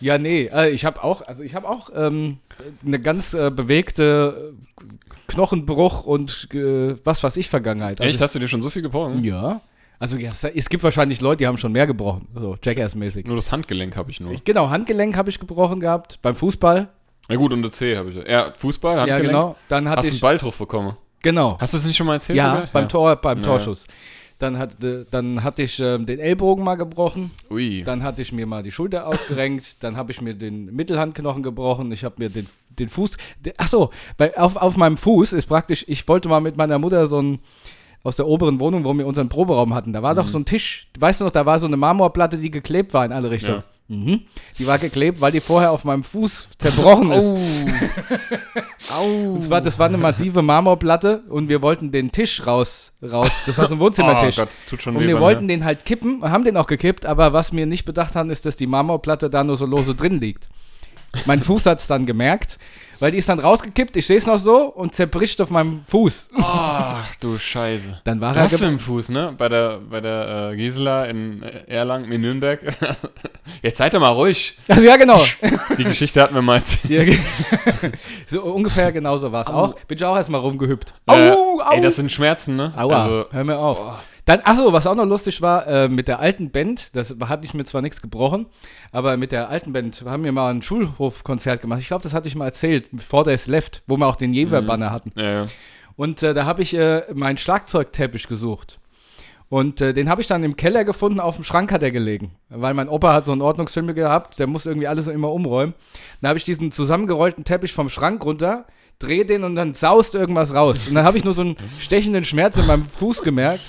Ja, (laughs) nee, äh, ich habe auch, also ich habe auch ähm, eine ganz äh, bewegte äh, Knochenbruch und äh, was weiß ich Vergangenheit. Also Echt, hast du dir schon so viel gebrochen? Ja. Also ja, es- gibt wahrscheinlich Leute, die haben schon mehr gebrochen, so Jackass-mäßig. Nur das Handgelenk habe ich nur. Ich- Genau, Handgelenk habe ich gebrochen gehabt beim Fußball. Na gut, und der C habe ich. Ja, Fußball, Ja, Handgelenk. genau. Dann hatte Hast du einen Ball drauf bekommen? genau. Hast du das nicht schon mal erzählt? Ja, sogar? beim Tor, beim Ja, Torschuss. Dann, hat, äh, dann hatte ich ähm, den Ellbogen mal gebrochen. Ui. Dann hatte ich mir mal die Schulter ausgerenkt. Dann habe ich mir den Mittelhandknochen gebrochen. Ich habe mir den, den Fuß. De, ach so, bei, auf, auf meinem Fuß ist praktisch. Ich wollte mal mit meiner Mutter so ein aus der oberen Wohnung, wo wir unseren Proberaum hatten. Da war Mhm. doch so ein Tisch. Weißt du noch, da war so eine Marmorplatte, die geklebt war in alle Richtungen. Mhm. Die war geklebt, weil die vorher auf meinem Fuß zerbrochen ist. (laughs) Au. Und zwar, das war eine massive Marmorplatte und wir wollten den Tisch raus, raus. Das war so ein Wohnzimmertisch. (laughs) Oh Gott, das tut schon Und wir wollten den halt kippen, haben den auch gekippt, aber was wir nicht bedacht haben, ist, dass die Marmorplatte da nur so lose drin liegt. Mein Fuß hat es dann gemerkt, weil die ist dann rausgekippt, ich sehe es noch so und zerbricht auf meinem Fuß. Ach du Scheiße. Dann war Du er hast du im Fuß, ne? Bei der, bei der äh, Gisela in Erlangen, in Nürnberg. (laughs) Jetzt seid ihr mal ruhig. Also ja, genau. Die Geschichte hatten wir mal (laughs) so ungefähr genauso war es auch. Bin ich auch erstmal rumgehüpft. Äh, Au, au. Ey, das sind Schmerzen, ne? Aua, Also, hör mir auf. Dann, achso, was auch noch lustig war, äh, mit der alten Band, das hatte ich mir zwar nichts gebrochen, aber mit der alten Band haben wir mal ein Schulhofkonzert gemacht. Ich glaube, das hatte ich mal erzählt, Four Days Left, wo wir auch den Jever-Banner hatten. ja, ja. Und äh, da habe ich äh, meinen Schlagzeugteppich gesucht. Und äh, den habe ich dann im Keller gefunden, auf dem Schrank hat er gelegen. Weil mein Opa hat so einen Ordnungsfilm gehabt, der muss irgendwie alles immer umräumen. Dann habe ich diesen zusammengerollten Teppich vom Schrank runter, drehe den und dann saust irgendwas raus. Und dann habe ich nur so einen stechenden Schmerz in meinem Fuß gemerkt.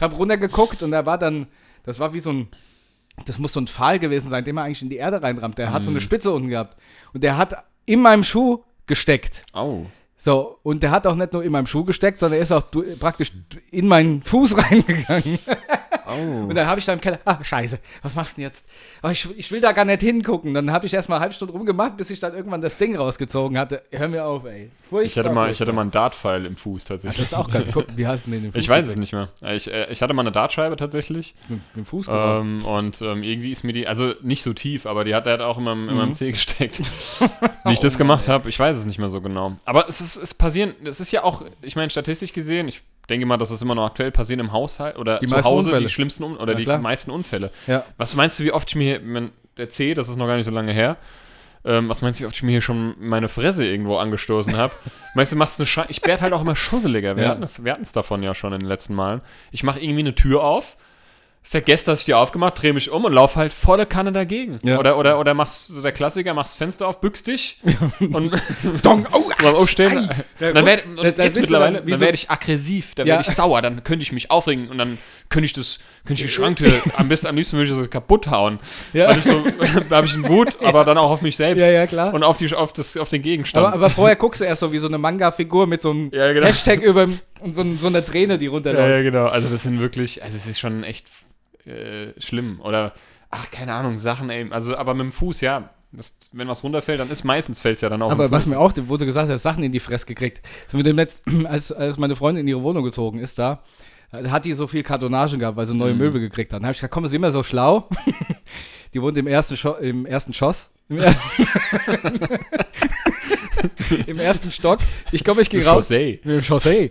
Habe runtergeguckt und da war dann, das war wie so ein, das muss so ein Pfahl gewesen sein, den man eigentlich in die Erde reinrammt. Der hat so eine Spitze unten gehabt. Und der hat in meinem Schuh gesteckt. Au. So, und der hat auch nicht nur in meinem Schuh gesteckt, sondern er ist auch praktisch in meinen Fuß (laughs) reingegangen. Au. Und dann habe ich da im Keller, ah, scheiße, was machst du denn jetzt? Aber ich, ich will da gar nicht hingucken. Dann habe ich erstmal eine halbe Stunde rumgemacht, bis ich dann irgendwann das Ding rausgezogen hatte. Hör mir auf, ey. Furchtbar, Ich hatte, mal, ich hatte mal einen Dartpfeil im Fuß Ach, tatsächlich. das ist auch geil. Guck, wie heißt denn den im (laughs) Fuß? ich weiß es nicht mehr. Ich, äh, ich hatte mal eine Dartscheibe tatsächlich. Mit dem Fuß. Ähm, und ähm, irgendwie ist mir die, also nicht so tief, aber die hat er hat auch in meinem, in Mhm. meinem Zeh gesteckt. (laughs) Wie ich das gemacht habe, ich weiß es nicht mehr so genau. Aber es ist, es passieren, es ist ja auch, ich meine, statistisch gesehen, ich denke mal, dass es immer noch aktuell passieren im Haushalt oder Die zu Hause Unfälle. die schlimmsten Un oder Ja, die klar. meisten Unfälle. Ja. Was meinst du, wie oft ich mir hier, mein, der C, das ist noch gar nicht so lange her, ähm, was meinst du, wie oft ich mir hier schon meine Fresse irgendwo angestoßen habe? (laughs) meinst du, machst eine Schei Ich werde halt auch immer schusseliger. Wir Ja. hatten es davon ja schon in den letzten Malen. Ich mache irgendwie eine Tür auf, vergesse, dass ich die aufgemacht, drehe mich um und laufe halt volle Kanne dagegen. Ja. Oder, oder, oder machst so der Klassiker, machst das Fenster auf, bückst dich (laughs) und Dong, oh, (laughs) beim Aufstehen. Ei. Ja, dann gut. werd, Da- und da jetzt du mittlerweile, dann dann werde ich aggressiv, dann Ja. werde ich sauer, dann könnte ich mich aufregen und dann könnte ich das, könnte ich die Schranktür, (laughs) am besten, am liebsten würde ich so kaputt hauen. Ja. So, da habe ich einen Wut, aber dann auch auf mich selbst. Ja, ja, klar. Und auf, die, auf, das, auf den Gegenstand. Aber, aber vorher guckst du erst so wie so eine Manga-Figur mit so einem Ja, genau. Hashtag über und so, so einer Träne, die ja, runterläuft. ja, genau. Also das sind wirklich, also es ist schon echt äh, schlimm. Oder, ach, keine Ahnung, Sachen, ey. Also, aber mit dem Fuß, ja. Das, wenn was runterfällt, dann ist meistens fällt es ja dann auch Aber was mir auch, wo du gesagt hast, Sachen in die Fresse gekriegt. So mit dem Letzt, (clears throat) als, als meine Freundin in ihre Wohnung gezogen ist, da hat die so viel Kartonagen gehabt, weil sie neue Mhm. Möbel gekriegt hat. Dann habe ich gesagt, komm, ist immer so schlau. (laughs) die wohnt im ersten, Scho im ersten Schoss. Im ersten, (laughs) (laughs) (laughs) Im ersten Stock. Ich komme, ich gehe raus. Chaussee. Mit dem Chaussee.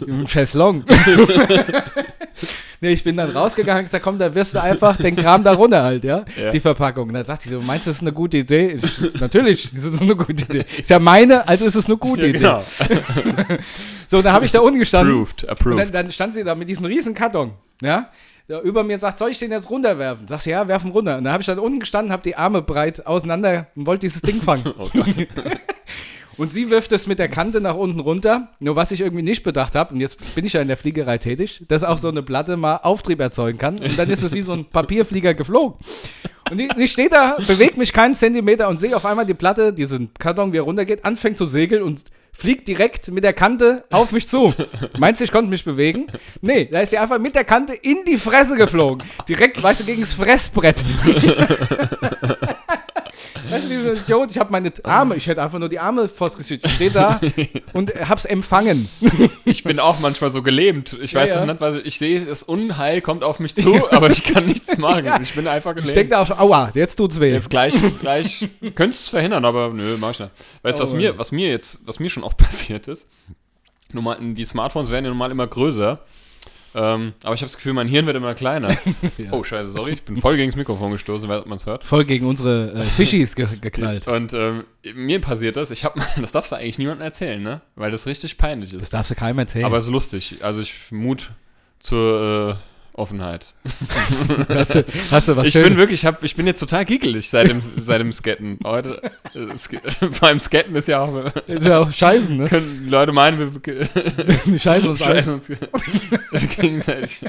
Mit dem Chaiselong. (laughs) nee, ich bin dann rausgegangen und gesagt, komm, da wirst du einfach den Kram da runter halt, ja? Ja. Die Verpackung. Und dann sagt sie so, meinst du, das ist eine gute Idee? Ich, natürlich, das ist eine gute Idee. Ist ja meine, also ist es eine gute Ja, Idee. genau. (laughs) So, dann habe ich da unten gestanden. Approved, Und approved. dann, dann stand sie da mit diesem riesen Karton, ja? Über mir und sagt, soll ich den jetzt runterwerfen? Sagt sie, ja, werfen runter. Und dann habe ich dann unten gestanden, habe die Arme breit auseinander und wollte dieses Ding fangen. (laughs) oh Gott. (laughs) Und sie wirft es mit der Kante nach unten runter. Nur was ich irgendwie nicht bedacht habe, und jetzt bin ich ja in der Fliegerei tätig, dass auch so eine Platte mal Auftrieb erzeugen kann. Und dann ist es wie so ein Papierflieger geflogen. Und ich, ich stehe da, bewege mich keinen Zentimeter und sehe auf einmal die Platte, diesen Karton, wie er runtergeht, anfängt zu segeln und fliegt direkt mit der Kante auf mich zu. Meinst du, ich konnte mich bewegen? Nee, da ist sie einfach mit der Kante in die Fresse geflogen. Direkt, weißt du, gegen das Fressbrett. (laughs) Weißt du, dieser Idiot, ich habe meine Arme, ich hätte einfach nur die Arme vors Gesicht. Ich stehe da (laughs) und hab's empfangen. (laughs) Ich bin auch manchmal so gelähmt. Ich Ja, weiß ja. nicht, was ich, ich sehe, das Unheil kommt auf mich (laughs) zu, aber ich kann nichts machen. Ja. Ich bin einfach Ich gelähmt. denke da auch schon, aua, jetzt tut's weh. Jetzt gleich, gleich, könntest es verhindern, aber nö, mach ich nicht. Weißt du, was Oh. mir, was mir jetzt, was mir schon oft passiert ist? Normal, die Smartphones werden ja normal immer größer. Ähm, aber ich habe das Gefühl, mein Hirn wird immer kleiner. (laughs) Ja. Oh, scheiße, sorry, ich bin voll gegen das Mikrofon gestoßen, weil man es hört. Voll gegen unsere äh, (laughs) Fischis ge geknallt. Und ähm, mir passiert das, ich habe, (laughs) das darfst du eigentlich niemandem erzählen, ne? Weil das richtig peinlich Das ist. darfst du keinem erzählen. Aber es ist lustig. Also ich Mut zur äh, Offenheit. (laughs) hast, du, hast du was ich Schönes? bin wirklich, ich, hab, ich bin jetzt total gickelig seit dem, seit dem Skaten. Heute, äh, Sk (laughs) beim Skaten ist ja auch, ist ja auch scheißen, ne? können Leute meinen, wir (laughs) Die Scheiße uns scheißen uns gegenseitig.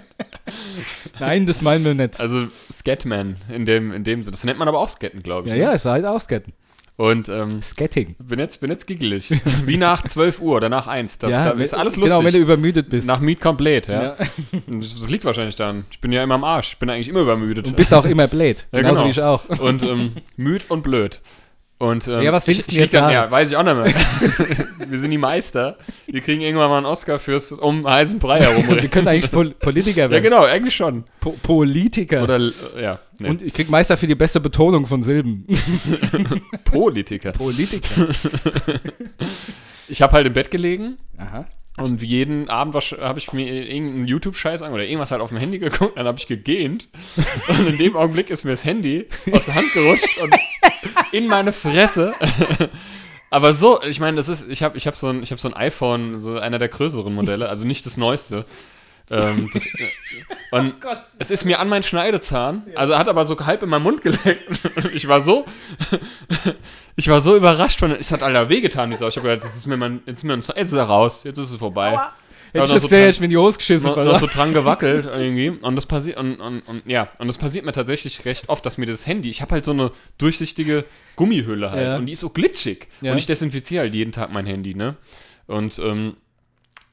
Nein, das meinen wir nicht. Also Scatman in dem, in dem Sinne. Das nennt man aber auch Skaten, glaube ich. Ja, ne? ja, ist halt auch Skaten. Und ähm, Skatting. bin jetzt, bin jetzt giggelig. Wie nach 12 Uhr oder nach 1. Da, ja, da ist alles Genau, wenn lustig. du übermüdet bist. nach Meet Complete, ja. Ja. (laughs) Das, das liegt wahrscheinlich daran. Ich bin ja immer am Arsch. Ich bin eigentlich immer übermüdet. Und bist auch immer blöd. Ja, Genauso genau. wie ich auch. und ähm, müd und blöd. Und, ähm, Ja, was willst ich, du jetzt dann, sagen? Ja, weiß ich auch nicht mehr. (laughs) Wir sind die Meister. Wir kriegen irgendwann mal einen Oscar fürs um heißen Brei herum. (laughs) Wir können eigentlich Pol Politiker ja, werden. genau, eigentlich schon. Po Politiker. Oder, ja, nee. Und ich krieg Meister für die beste Betonung von Silben. (laughs) Politiker. Politiker. Ich habe halt im Bett gelegen Aha. Und jeden Abend habe ich mir irgendeinen YouTube-Scheiß an oder irgendwas halt auf dem Handy geguckt, dann habe ich gegähnt und in dem Augenblick ist mir das Handy aus der Hand gerutscht und in meine Fresse (laughs) Aber so, ich meine, das ist, ich habe ich hab so, ein, ich hab so ein iPhone, so einer der größeren Modelle, also nicht das neueste. ähm, das, äh, und (laughs) Oh es ist mir an meinen Schneidezahn, also hat aber so halb in meinen Mund geleckt. (laughs) Ich war so, ich war so überrascht von, es hat Alter wehgetan, dieser. Ich habe gedacht, das ist mir mein, jetzt ist mir, jetzt ist er raus, jetzt ist es vorbei. Hätte ich das so gesehen, dran- hätte ich mir in die Hose geschissen. noch, noch so dran gewackelt irgendwie. Und das passiert und, und, und ja, und das passiert mir tatsächlich recht oft, dass mir das Handy, ich habe halt so eine durchsichtige Gummihülle halt Ja. und die ist so glitschig. Ja. Und ich desinfiziere halt jeden Tag mein Handy, ne? Und, ähm,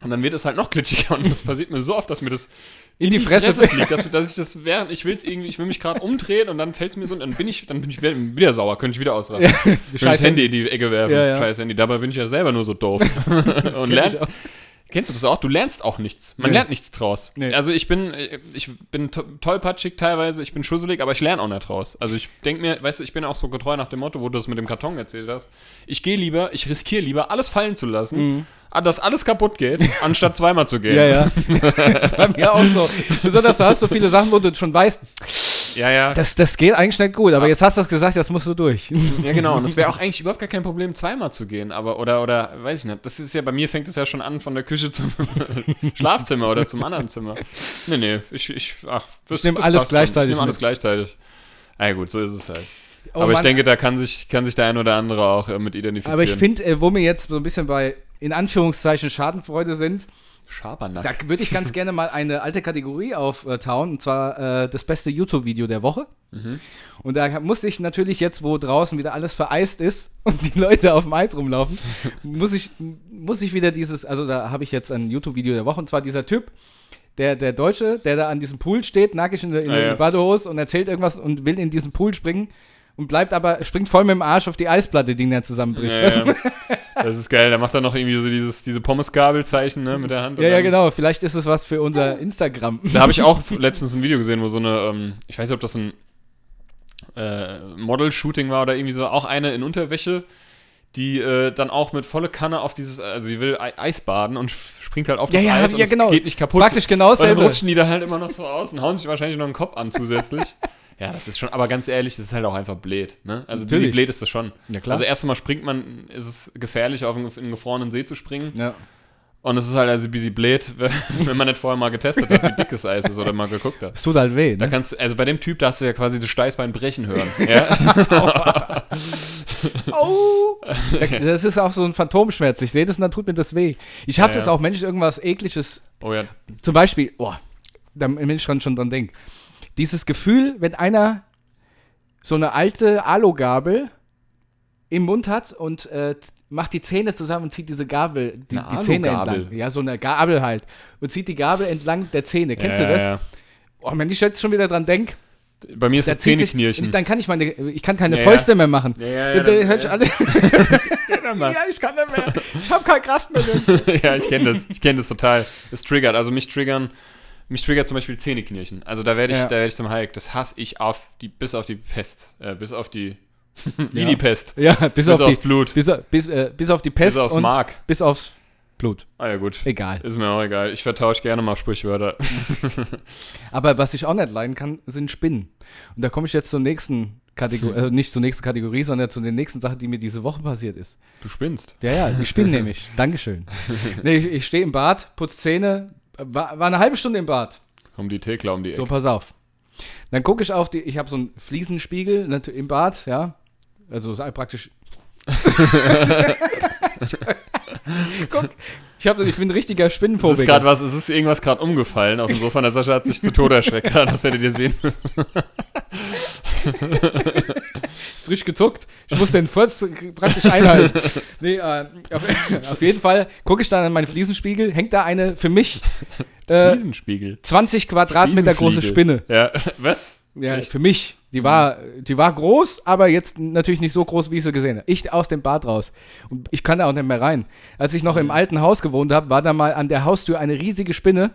und dann wird es halt noch glitschiger und das passiert mir so oft, dass mir das in die Fresse. fliegt, dass, dass ich das während, ich will es irgendwie, ich will mich gerade umdrehen und dann fällt es mir so und dann bin ich, dann bin ich wieder, wieder sauer, könnte ich wieder ausrasten. Ja, scheiß Handy in die Ecke werfen, Ja, ja. scheiß Handy. Dabei bin ich ja selber nur so doof. (laughs) Und kenn lern, ich auch. Kennst du das auch? Du lernst auch nichts. Man Nee. lernt nichts draus. Nee. Also ich bin, äh, ich bin to tollpatschig teilweise, ich bin schusselig, aber ich lerne auch nicht draus. Also ich denke mir, weißt du, ich bin auch so getreu nach dem Motto, wo du das mit dem Karton erzählt hast. Ich gehe lieber, ich riskiere lieber, alles fallen zu lassen, ah, dass alles kaputt geht, (laughs) anstatt zweimal zu gehen. Mhm. Ja, ja. (laughs) das war mir auch so. Besonders, du hast so viele Sachen, wo du schon weißt, ja. ja. das, das geht eigentlich nicht gut, aber jetzt hast du es gesagt, das musst du durch. (laughs) Ja, genau. Und es wäre auch eigentlich überhaupt gar kein Problem, zweimal zu gehen. Aber, oder, oder, weiß ich nicht. Das ist ja, bei mir fängt es ja schon an von der Küche zum (laughs) Schlafzimmer oder zum anderen Zimmer. Nee, nee, ich, ich, ach, das, Ich nehm das alles gleichzeitig Ich nehme alles gleichzeitig. Na ja, gut, so ist es halt. Oh aber ich Mann. denke, da kann sich, kann sich der ein oder andere auch äh, mit identifizieren. Aber ich finde, äh, wo wir jetzt so ein bisschen bei, in Anführungszeichen, Schadenfreude sind, Schabernack. da würde ich ganz gerne mal eine alte Kategorie auftauen, und zwar äh, das beste YouTube-Video der Woche. Mhm. Und da musste ich natürlich jetzt, wo draußen wieder alles vereist ist (laughs) und die Leute auf dem Eis rumlaufen, (laughs) muss ich, muss ich wieder dieses, also da habe ich jetzt ein YouTube-Video der Woche, und zwar dieser Typ, der, der Deutsche, der da an diesem Pool steht, nackig in der, in Ah, der ja. Badehose und erzählt irgendwas und will in diesen Pool springen und bleibt aber, springt voll mit dem Arsch auf die Eisplatte, die da zusammenbricht. ja, ja. (laughs) Das ist geil. Da macht er noch irgendwie so dieses, diese Pommesgabelzeichen ne, mit der Hand. Ja, ja, dann- genau. Vielleicht ist es was für unser Instagram. Da habe ich auch letztens ein Video gesehen, wo so eine, ähm, ich weiß nicht, ob das ein äh, Model-Shooting war oder irgendwie so, auch eine in Unterwäsche, die äh, dann auch mit volle Kanne auf dieses, also sie will Ei- Eis baden und springt halt auf das ja, Eis ja, und genau. geht nicht kaputt. Praktisch genau und dann rutschen die da halt immer noch so aus und hauen sich wahrscheinlich noch einen Kopf an zusätzlich. Ja, das ist schon, aber ganz ehrlich, das ist halt auch einfach blöd. Ne? Also busy blöd ist das schon. Ja, klar. Also erst einmal springt man, ist es gefährlich, auf einen, in einen gefrorenen See zu springen. Ja. Und es ist halt also busy blöd, (laughs) wenn man nicht vorher mal getestet hat, wie dick das Eis ist oder mal geguckt hat. Es tut halt weh. Da Ne? kannst du, also bei dem Typ, da hast du ja quasi das Steißbein brechen hören. (laughs) Ja? Oh! (laughs) Das ist auch so ein Phantomschmerz. Ich sehe das und dann tut mir das weh. Ich habe Ja, das ja. auch, wenn ich irgendwas ekliges, Oh ja. zum Beispiel, oh, da wenn ich dran schon dran denke. Dieses Gefühl, wenn einer so eine alte Alugabel im Mund hat und äh, macht die Zähne zusammen und zieht diese Gabel, die, die Zähne entlang. Ja, so eine Gabel halt. Und zieht die Gabel entlang der Zähne. Kennst ja, du das? Ja, Oh, wenn ich jetzt schon wieder dran denke. Bei mir ist da das Zähneknirschen. dann kann ich meine, ich kann keine Ja. Fäuste mehr machen. Ja, ja, da ja, hört ja. alle, (laughs) ja, ich kann nicht mehr. Ich habe keine Kraft mehr. (laughs) ja, ich kenne das. Ich kenne das total. Es triggert. Also mich triggern, mich triggert zum Beispiel Zähneknirschen. Also da werde ich, Ja. da werde ich zum Hulk. Das hasse ich auf die, bis auf die Pest. Äh, bis auf die, (laughs) Ja. die Pest. Ja, bis, Bis auf, aufs die, Blut. bis, bis, äh, bis auf die Pest bis aufs und Mark. bis aufs Blut. Ah ja, gut. Egal. Ist mir auch egal. Ich vertausche gerne mal Sprichwörter. (laughs) Aber was ich auch nicht leiden kann, sind Spinnen. Und da komme ich jetzt zur nächsten Kategorie, Hm. äh, nicht zur nächsten Kategorie, sondern zu der nächsten Sache, die mir diese Woche passiert ist. Du spinnst. Ja, ja, ich spinne (laughs) nämlich. Dankeschön. Nee, ich, ich stehe im Bad, putze Zähne, war, war eine halbe Stunde im Bad. Kommen die Thekla um die Ecke. So, pass auf. Dann gucke ich auf die, ich habe so einen Fliesenspiegel nat- im Bad, ja. Also ist praktisch. (laughs) (laughs) Guck, ich, hab, ich bin ein richtiger Es ist Spinnenphobiker. gerade was, es ist irgendwas gerade umgefallen auf dem Sofa. Der Sascha hat sich zu Tode erschreckt. Das hättet ihr sehen müssen. frisch gezuckt. Ich muss den Furz praktisch einhalten. nee, äh, auf, auf jeden Fall gucke ich dann an meinen Fliesenspiegel, hängt da eine für mich äh, Riesenspiegel. 20 Quadratmeter große Spinne. Ja, was? Ja, Echt? für mich. Die war, die war groß, aber jetzt natürlich nicht so groß, wie ich sie gesehen habe. Ich aus dem Bad raus. Und ich kann da auch nicht mehr rein. Als ich noch im alten Haus gewohnt habe, war da mal an der Haustür eine riesige Spinne.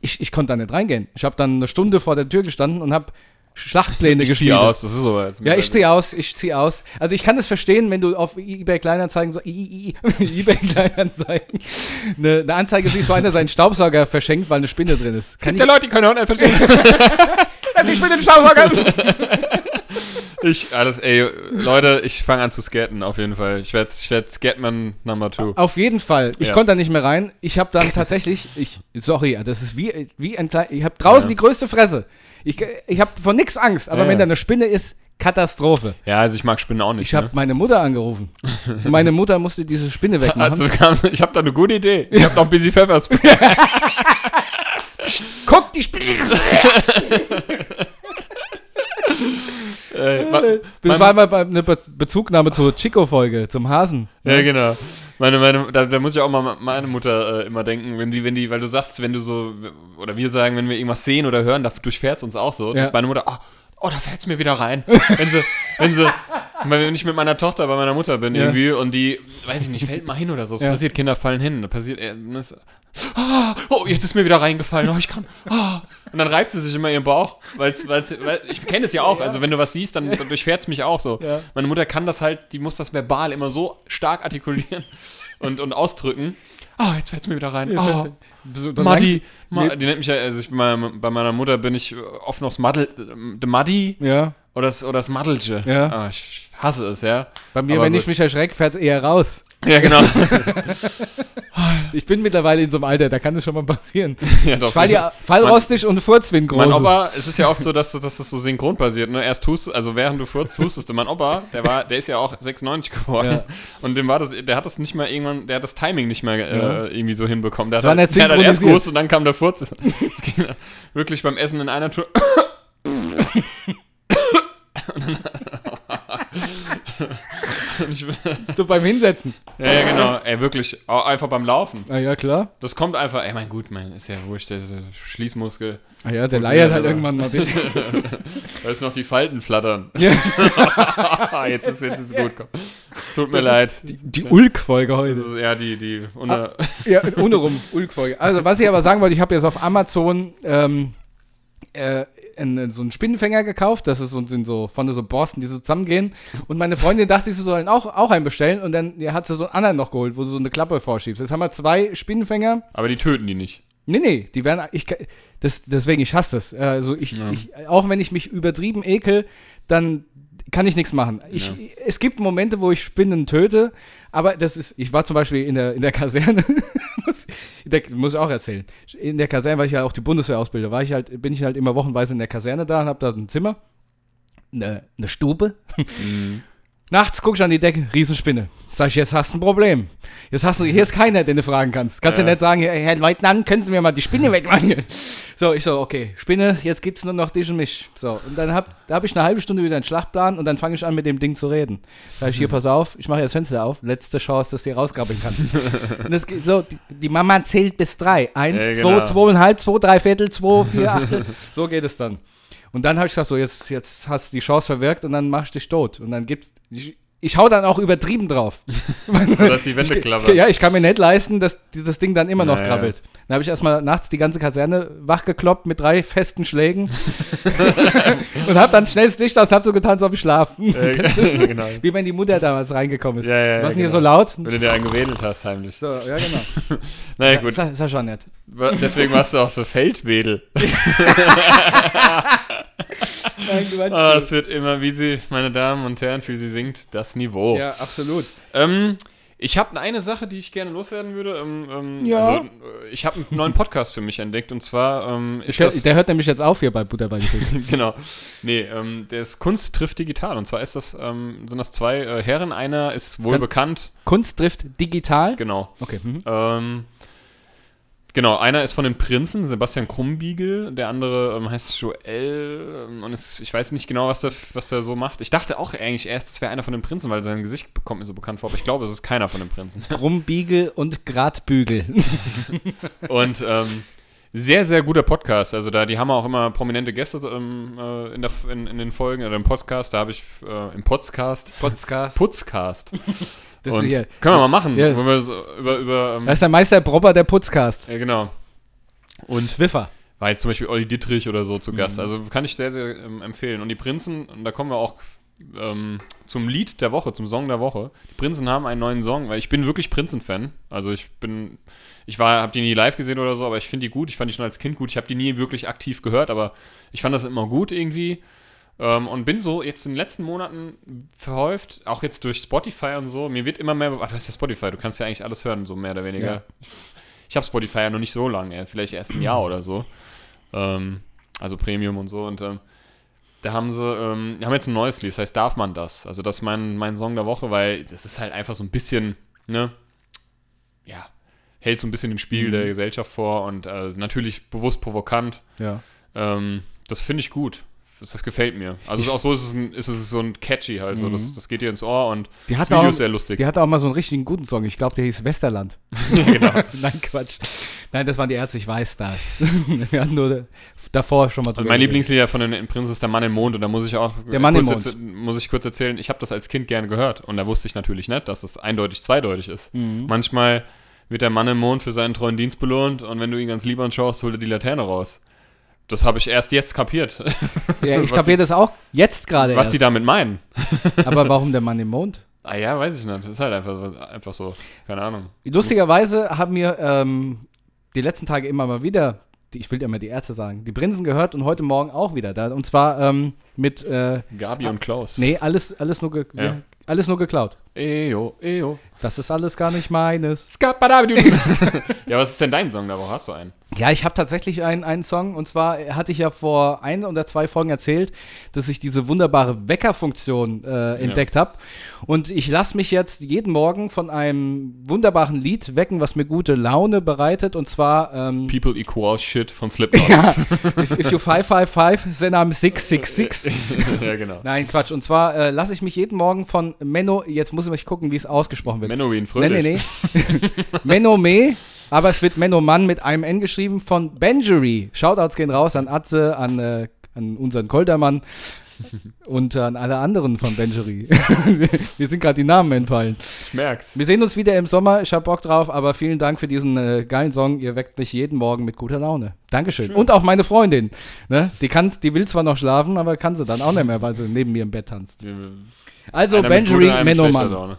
Ich, ich konnte da nicht reingehen. Ich habe dann eine Stunde vor der Tür gestanden und habe Schlachtpläne (laughs) Ich zieh geschmiedet. aus, das ist soweit. Ja, ich ziehe aus, ich ziehe aus. Also ich kann das verstehen, wenn du auf eBay Kleinanzeigen so i- i- (laughs) eBay Kleinanzeigen eine, eine Anzeige siehst, wo einer seinen Staubsauger verschenkt, weil eine Spinne drin ist. Kann Gibt ja Leute, die können auch nicht verstehen. (laughs) Also ich bin im Staubsauger. Ich, alles, ey, Leute, ich fange an zu skaten, auf jeden Fall. Ich werde ich werd Skatman Number Two. Auf jeden Fall. Ich Ja. konnte da nicht mehr rein. Ich habe dann tatsächlich, (laughs) ich, sorry, das ist wie, wie ein kleiner, ich habe draußen Ja. die größte Fresse. Ich, ich habe vor nichts Angst, aber Ja, wenn da eine Spinne ist, Katastrophe. Ja, also ich mag Spinnen auch nicht. Ich habe ne? meine Mutter angerufen. Und (laughs) meine Mutter musste diese Spinne wegmachen. Also ich habe da eine gute Idee. Ich habe noch Busy Pfefferspray. (laughs) Guck, die Spinne! Äh, Das war mal bei- eine Be Bezugnahme zur Chico-Folge, zum Hasen. Ja, genau. Meine, meine, da, da muss ich auch mal meine Mutter äh, immer denken, wenn die, wenn die, weil du sagst, wenn du so, oder wir sagen, wenn wir irgendwas sehen oder hören, da durchfährt es uns auch so. Ja. Meine Mutter, oh, oh da fällt es mir wieder rein. wenn sie, wenn sie, wenn ich mit meiner Tochter bei meiner Mutter bin Ja. irgendwie und die, weiß ich nicht, fällt mal hin oder so. Es Ja. passiert, Kinder fallen hin. Da passiert, äh, ah, oh, jetzt ist mir wieder reingefallen. Oh, ich kann. ah. Und dann reibt sie sich immer ihren Bauch, weil's, weil's, weil ich kenne es ja auch. Also wenn du was siehst, dann, dann durchfährt es mich auch so. Ja. Meine Mutter kann das halt, die muss das verbal immer so stark artikulieren und, und ausdrücken. Ah, jetzt fällt es mir wieder rein. Oh, So, Muddy. Ma die nennt mich ja, also ich, bei, meiner Mutter bin ich oft noch das Muddel, the Muddy Ja, oder das, oder das Muddelche. Ja. Ah, ich hasse es, ja. bei mir, Aber wenn gut. ich mich erschrecke, fährt es eher raus. Ja, genau. (laughs) Ich bin mittlerweile in so einem Alter, da kann es schon mal passieren. (laughs) ja, doch. Ich fall ja fallrostig und furzwind groß. Mein Opa, es ist ja oft so, dass, dass das so synchron passiert. Ne? Erst tust also während du furzt, hustest du. Mein Opa, der war, der ist ja auch 96 geworden. Ja. Und dem war das, der hat das nicht mal irgendwann, der hat das Timing nicht mehr Ja. äh, irgendwie so hinbekommen. Der hat, halt, der hat halt erst gehustet und dann kam der Furz. Es ging wirklich beim Essen in einer Tour. (laughs) Und ich, (laughs) so beim Hinsetzen. ja, ja, genau. Ey, wirklich. Auch einfach beim Laufen. Ah ja, klar. Das kommt einfach, ey, mein gut, mein, ist ja wurscht, der ist ja Schließmuskel. Ah ja, der leiert halt irgendwann mal ein bisschen. (laughs) Da ist noch die Falten flattern. ja, (laughs) jetzt ist jetzt ist es gut. Komm. Tut mir leid. die, die Ulk-Folge Das heute. ja, die, die, unter, Ja, ohne rum, Ulk-Folge. Also, was ich aber sagen wollte, ich habe jetzt auf Amazon ähm, äh, einen, so einen Spinnenfänger gekauft. Das ist so, sind so vorne so Borsten, die so zusammengehen. Und meine Freundin dachte, sie sollen auch, auch einen bestellen. Und dann ja, hat sie so einen anderen noch geholt, wo du so eine Klappe vorschiebst. Jetzt haben wir zwei Spinnenfänger. aber die töten die nicht. Nee, nee, die werden. Ich, das, deswegen, ich hasse das. Also, ich, Ja. ich, auch wenn ich mich übertrieben ekel, dann kann ich nichts machen. Ich, Ja. Es gibt Momente, wo ich Spinnen töte, aber das ist. Ich war zum Beispiel in der, in der Kaserne. (laughs) muss, der, muss ich auch erzählen. In der Kaserne, weil ich ja auch die Bundeswehr ausbilde, war ich halt, bin ich halt immer wochenweise in der Kaserne da und habe da ein Zimmer, eine, eine Stube. Nachts guck ich an die Decke, Riesenspinne. Sag ich, jetzt hast du ein Problem. Jetzt hast du, hier ist keiner, den du fragen kannst. Kannst ja, Ja. nicht sagen, Herr Leutnant, können Sie mir mal die Spinne (laughs) wegmachen? So, ich so, okay, Spinne, jetzt gibt's nur noch dich und mich. So, und dann hab, da habe ich eine halbe Stunde wieder einen Schlachtplan und dann fange ich an, mit dem Ding zu reden. Sag ich, hier, pass auf, ich mache jetzt das Fenster auf, letzte Chance, dass du hier rauskrabbeln kannst. und das geht so, die, die Mama zählt bis drei. Eins, Ja, zwei, genau. zweieinhalb, zwei, drei Viertel, zwei, vier, Achtel. (laughs) so geht es dann. Und dann habe ich gesagt, so, jetzt, jetzt hast du die Chance verwirkt und dann mach ich dich tot. Und dann gibt's. Ich, hau dann auch übertrieben drauf. (laughs) Sodass die Wände ich, klappern. Ja, ich kann mir nicht leisten, dass das Ding dann immer noch Ja, ja. krabbelt. Dann habe ich erstmal nachts die ganze Kaserne wachgekloppt mit drei festen Schlägen (laughs) und habe dann schnell das Licht aus, hab so getan, als ob ich schlafe. Äh, (laughs) genau. Wie wenn die Mutter damals reingekommen ist. Ja, ja, ja, Was denn hier genau. so laut? Wenn du dir einen gewedelt hast, heimlich. So, ja, genau. Naja, gut. Sag, sag schon nicht. Wa- Deswegen warst du auch so Feldwedel. Nein, (laughs) Quatsch. Ah, es wird immer, wie sie, meine Damen und Herren, für sie singt, das Niveau. ja, absolut. Ähm, ich habe eine Sache, die ich gerne loswerden würde. Ähm, ähm, Ja. Also, äh, ich habe einen neuen Podcast für mich entdeckt und zwar ähm, ist Ich, hör- das. der hört nämlich jetzt auf hier bei Butter bei die Fische. (laughs) genau. Nee, ähm, der ist Kunst trifft digital. Und zwar ist das, ähm, sind das zwei äh, Herren. Einer ist wohl Kann- bekannt. Kunst trifft digital. Genau. Okay. Mhm. Genau, einer ist von den Prinzen, Sebastian Krumbiegel, der andere ähm, heißt Joel ähm, und ist, ich weiß nicht genau, was der, was der so macht. Ich dachte auch eigentlich erst, das wäre einer von den Prinzen, weil sein Gesicht kommt mir so bekannt vor, aber ich glaube, es ist keiner von den Prinzen. (laughs) Rumbiegel und Gradbügel. (laughs) Und ähm, sehr, sehr guter Podcast. Also da, die haben auch immer prominente Gäste ähm, äh, in, der, in, in den Folgen oder im Podcast. Da habe ich äh, im Podcast, Podcast. Putzcast. Das und ist hier. können wir mal machen, Ja. wir so über, über ähm, Das ist der Meister Propper der Putzcast. ja, genau. Und Swiffer. War jetzt zum Beispiel Olli Dittrich oder so zu Gast. Mhm. Also kann ich sehr, sehr ähm, empfehlen. Und die Prinzen, und da kommen wir auch ähm, zum Lied der Woche, zum Song der Woche. Die Prinzen haben einen neuen Song, weil ich bin wirklich Prinzen-Fan. Also ich bin, ich war, habe die nie live gesehen oder so, aber ich finde die gut. Ich fand die schon als Kind gut. Ich habe die nie wirklich aktiv gehört, aber ich fand das immer gut irgendwie. Ähm, und bin so jetzt in den letzten Monaten verhäuft, auch jetzt durch Spotify und so, mir wird immer mehr, ach, das ist ja Spotify, du kannst ja eigentlich alles hören, so mehr oder weniger. Ja. Ich habe Spotify ja noch nicht so lange, vielleicht erst ein Jahr oder so. Ähm, also Premium und so. Und ähm, da haben sie, ähm, haben jetzt ein neues Lied, das heißt Darf man das? Also das ist mein, mein Song der Woche, weil das ist halt einfach so ein bisschen, ne, ja, hält so ein bisschen den Spiegel Mhm. der Gesellschaft vor und äh, ist natürlich bewusst provokant. Ja. Ähm, das finde ich gut. Das, gefällt mir. Also auch so ist es, ein, ist es so ein catchy halt. So. Das, das geht dir ins Ohr und Mhm. Die das hat Video auch- ist sehr lustig. Die hatte auch mal so einen richtigen guten Song. Ich glaube, der hieß Westerland. (laughs) (laughs) genau. Nein, Quatsch. Nein, das waren die Ärzte, ich weiß das. (laughs) Wir hatten nur davor schon mal Also mein geredet. Lieblingslied von den Prinz ist der Mann im Mond und da muss ich auch Der Mann im kurz Mond. erz- muss ich kurz erzählen, ich habe das als Kind gerne gehört und da wusste ich natürlich nicht, dass es eindeutig zweideutig ist. Mhm. Manchmal wird der Mann im Mond für seinen treuen Dienst belohnt und wenn du ihn ganz lieb anschaust, holt er die Laterne raus. Das habe ich erst jetzt kapiert, (laughs) Ja, ich kapiere das auch jetzt gerade was die erst. damit meinen. (laughs) Aber warum der Mann im Mond? Ah ja, weiß ich nicht. Das ist halt einfach, so- einfach so. Keine Ahnung. Lustigerweise haben wir ähm, die letzten Tage immer mal wieder, die, ich will ja immer die Ärzte sagen, die Prinzen gehört und heute Morgen auch wieder da. Und zwar ähm, mit, äh, Gabi und Klaus. nee, alles, alles, nur Ja. alles nur geklaut. Eyo, eyo. Das ist alles gar nicht meines. (laughs) ja, was ist denn dein Song da? Wo hast du einen? Ja, ich habe tatsächlich einen, einen Song und zwar hatte ich ja vor ein oder zwei Folgen erzählt, dass ich diese wunderbare Weckerfunktion äh, entdeckt habe. Und ich lasse mich jetzt jeden Morgen von einem wunderbaren Lied wecken, was mir gute Laune bereitet. Und zwar ähm, People Equal Shit von Slipknot. ja, if, if you 555, then I'm 666. (laughs) ja, genau. Nein, Quatsch. Und zwar äh, lasse ich mich jeden Morgen von Menno, jetzt muss ich gucken, wie es ausgesprochen wird. Menowin, Nee, fröhlich. nee, nee. (laughs) Menno Me, aber es wird Menno Mann mit einem N geschrieben von Benjury. Shoutouts gehen raus an Atze, an, äh, an unseren Koldermann (laughs) und an alle anderen von Benjury. (laughs) Wir sind gerade die Namen entfallen. Ich merk's. Wir sehen uns wieder im Sommer. Ich hab Bock drauf, aber vielen Dank für diesen äh, geilen Song. Ihr weckt mich jeden Morgen mit guter Laune. Dankeschön. Und auch meine Freundin. Ne? Die, kann, die will zwar noch schlafen, aber kann sie dann auch nicht mehr, weil sie neben mir im Bett tanzt. Also Einer mit Benjury. Laune.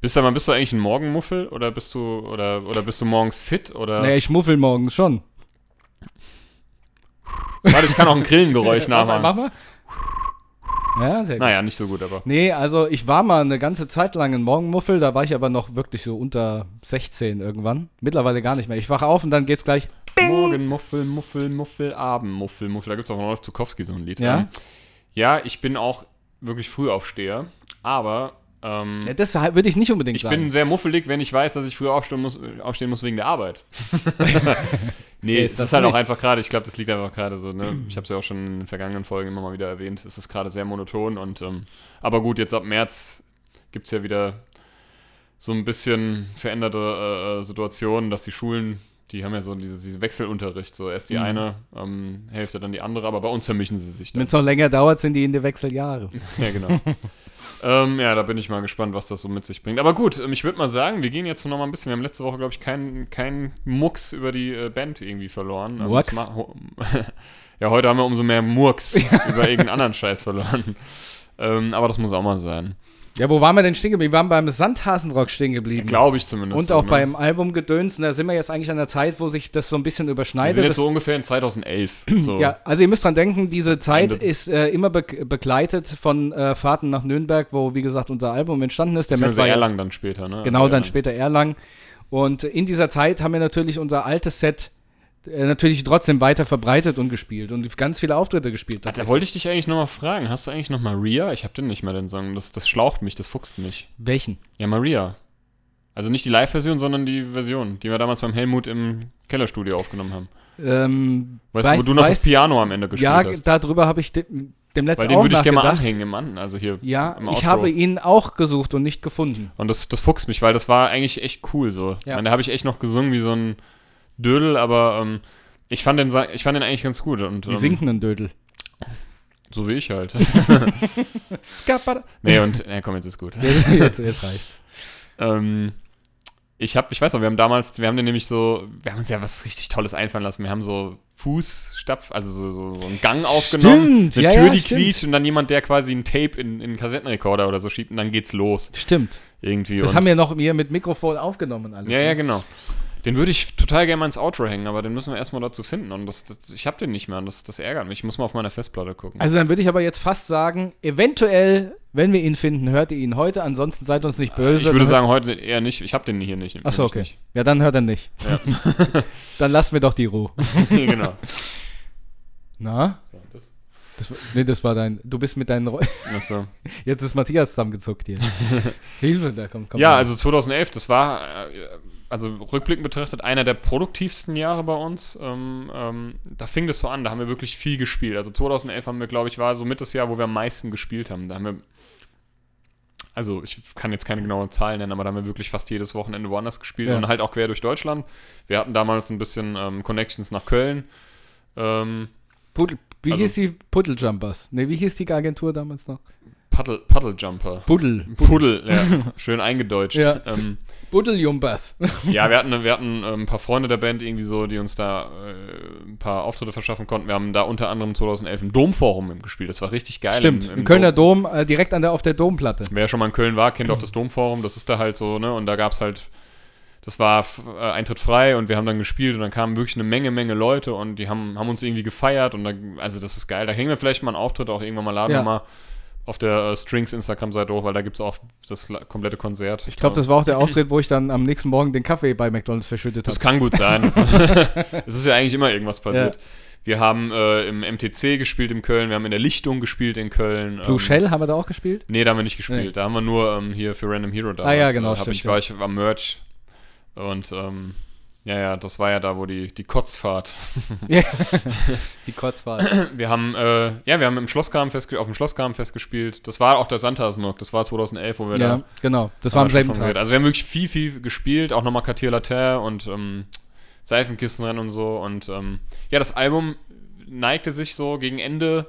Bist du, bist du eigentlich ein Morgenmuffel oder bist du oder, oder bist du morgens fit oder Naja, ich muffel morgens schon. Warte, ich kann auch ein Grillengeräusch (laughs) nachmachen. Mach mal. Ja, sehr gut. Naja, nicht so gut, aber. Nee, also ich war mal eine ganze Zeit lang ein Morgenmuffel, da war ich aber noch wirklich so unter 16 irgendwann. Mittlerweile gar nicht mehr. Ich wache auf und dann geht's gleich. Morgenmuffel, Muffel, Muffel, Abendmuffel, Muffel. Da gibt es auch Rolf Zukowski so ein Lied. Ja? Ähm, ja, ich bin auch wirklich Frühaufsteher, aber ähm, Ja, das würde ich nicht unbedingt ich sagen. bin sehr muffelig, wenn ich weiß, dass ich früh aufstehen muss, aufstehen muss wegen der Arbeit. (laughs) nee, Ja, es ist ist halt auch einfach gerade, ich glaube, das liegt einfach gerade so, ne? Ich habe es ja auch schon in den vergangenen Folgen immer mal wieder erwähnt, es ist gerade sehr monoton und ähm, aber gut, jetzt ab März gibt es ja wieder so ein bisschen veränderte äh, äh, Situationen, dass die Schulen, die haben ja so diese, diese Wechselunterricht, so erst die Mhm. eine ähm, Hälfte, dann die andere, aber bei uns vermischen sie sich dann. Wenn es noch länger dauert, sind die in den Wechseljahre. (laughs) Ja, genau. (laughs) ähm, ja, da bin ich mal gespannt, was das so mit sich bringt. Aber gut, ähm, ich würde mal sagen, wir gehen jetzt noch mal ein bisschen. Wir haben letzte Woche, glaube ich, keinen keinen Mucks über die äh, Band irgendwie verloren. Ähm, Murks? ho- (laughs) ja, heute haben wir umso mehr Murks (laughs) über irgendeinen anderen Scheiß verloren. Ähm, aber das muss auch mal sein. Ja, wo waren wir denn stehen geblieben? Wir waren beim Sandhasenrock stehen geblieben. Glaube ich zumindest. und auch ne? beim Album Gedöns. Und da sind wir jetzt eigentlich an der Zeit, wo sich das so ein bisschen Wir überschneidet. sind jetzt so ungefähr in 2011. (clears throat) So. Ja, also ihr müsst dran denken, diese Zeit Ende. ist äh, immer be begleitet von äh, Fahrten nach Nürnberg, wo, wie gesagt, unser Album entstanden ist. Der Matt war Erlangen dann später, ne? Genau, dann später Erlangen. Und in dieser Zeit haben wir natürlich unser altes Set natürlich trotzdem weiter verbreitet und gespielt und ganz viele Auftritte gespielt. Da wollte ich dich eigentlich noch mal fragen. Hast du eigentlich noch Maria? Ich habe den nicht mehr, den Song. Das, das schlaucht mich, das fuchst mich. Welchen? Ja, Maria. Also nicht die Live-Version, sondern die Version, die wir damals beim Helmut im Kellerstudio aufgenommen haben. Ähm, Weißt du, wo du noch das weiß- Piano am Ende gespielt Ja, hast? darüber habe ich dem, dem letzten Weil den würde ich gerne mal anhängen im An, also hier Ja, ich habe ihn auch gesucht und nicht gefunden. Und das, das fuchst mich, weil das war eigentlich echt cool so. Ich Ja. meine, da habe ich echt noch gesungen wie so ein Dödel, aber ähm, ich, fand den, ich fand den eigentlich ganz gut. Und, Wie ähm, singt denn ein Dödel? So wie ich halt. (laughs) nee, und, ja komm, jetzt ist gut. Jetzt, jetzt, jetzt reicht's. Ähm, ich habe, ich weiß noch, wir haben damals, wir haben den nämlich so, wir haben uns ja was richtig Tolles einfallen lassen. Wir haben so Fußstapf, also so, so, so einen Gang aufgenommen, Stimmt, eine ja, Tür, ja, die stimmt. quietscht und dann jemand, der quasi ein Tape in, in einen Kassettenrekorder oder so schiebt und dann geht's los. Stimmt. Irgendwie. Das haben wir noch hier mit Mikrofon aufgenommen alles. Ja, ne? ja, genau. Den würde ich total gerne mal ins Outro hängen, aber den müssen wir erstmal dazu finden. Und das, das, ich habe den nicht mehr und das, das ärgert mich. Ich muss mal auf meiner Festplatte gucken. Also dann würde ich aber jetzt fast sagen, eventuell, wenn wir ihn finden, hört ihr ihn heute. Ansonsten seid uns nicht böse. ich würde sagen, heute eher nicht. Ich habe den hier nicht. Achso, okay. nicht. Ja, dann hört er nicht. (laughs) dann lass mir doch die Ruhe. (laughs) genau. Na? So, das, Das, war- nee, das war dein. Du bist mit deinen. Reu- achso. (laughs) Jetzt ist Matthias zusammengezuckt hier. Hilfe, da kommt. kommt Ja, mal. also 2011, das war, äh, also rückblickend betrachtet, einer der produktivsten Jahre bei uns. Ähm, ähm, da fing das so an, da haben wir wirklich viel gespielt. Also 2011 haben wir, glaube ich, war so mit das Jahr, wo wir am meisten gespielt haben. Da haben wir, also ich kann jetzt keine genauen Zahlen nennen, aber da haben wir wirklich fast jedes Wochenende woanders gespielt Ja. und halt auch quer durch Deutschland. Wir hatten damals ein bisschen ähm, Connections nach Köln. Ähm, Puddel, wie also- hieß die Puddlejumpers? Ne, wie hieß die Agentur damals noch? Paddle, Paddlejumper. Puddel. Puddel, ja, (laughs) schön eingedeutscht. Ja. Ähm, Puddlejumpers. (laughs) Ja, wir hatten, wir hatten ähm, ein paar Freunde der Band irgendwie so, die uns da äh, ein paar Auftritte verschaffen konnten. Wir haben da unter anderem 2011 im Domforum gespielt. Das war richtig geil. Stimmt, im, Kölner Dom, äh, direkt an der, auf der Domplatte. Wer schon mal in Köln war, kennt auch das Domforum. Das ist da halt so, ne? Und da gab es halt, das war äh, Eintritt frei und wir haben dann gespielt und dann kamen wirklich eine Menge, Menge Leute und die haben, haben uns irgendwie gefeiert und da, also das ist geil. Da hängen wir vielleicht mal einen Auftritt auch irgendwann mal, laden Ja. wir mal auf der äh, Strings Instagram-Seite hoch, weil da gibt es auch das komplette Konzert. Ich glaube, das war auch der Auftritt, wo ich dann am nächsten Morgen den Kaffee bei McDonalds verschüttet Das habe. kann gut sein. (laughs) es ist ja eigentlich immer irgendwas passiert. Ja. Wir haben äh, im MTC gespielt in Köln, wir haben in der Lichtung gespielt in Köln. Blue ähm, Shell haben wir da auch gespielt? Nee, da haben wir nicht gespielt. Nee. Da haben wir nur ähm, hier für Random Hero da. Ah ja, genau, Hab stimmt, ich, ja. war ich am Merch. Und ähm, ja, ja, das war ja da, wo die, die Kotzfahrt. (laughs) Die Kurzfahrt. Wir haben, äh, ja, wir haben im Schlossgraben fest, auf dem Schlossgraben festgespielt. Das war auch der Sandhasnock, das war 2011, wo wir ja, da genau. Das war am selben. Tag. Also wir haben wirklich viel, viel gespielt, auch nochmal Cartier Laterre und ähm, Seifenkistenrennen und so. Und ähm, ja, das Album neigte sich so gegen Ende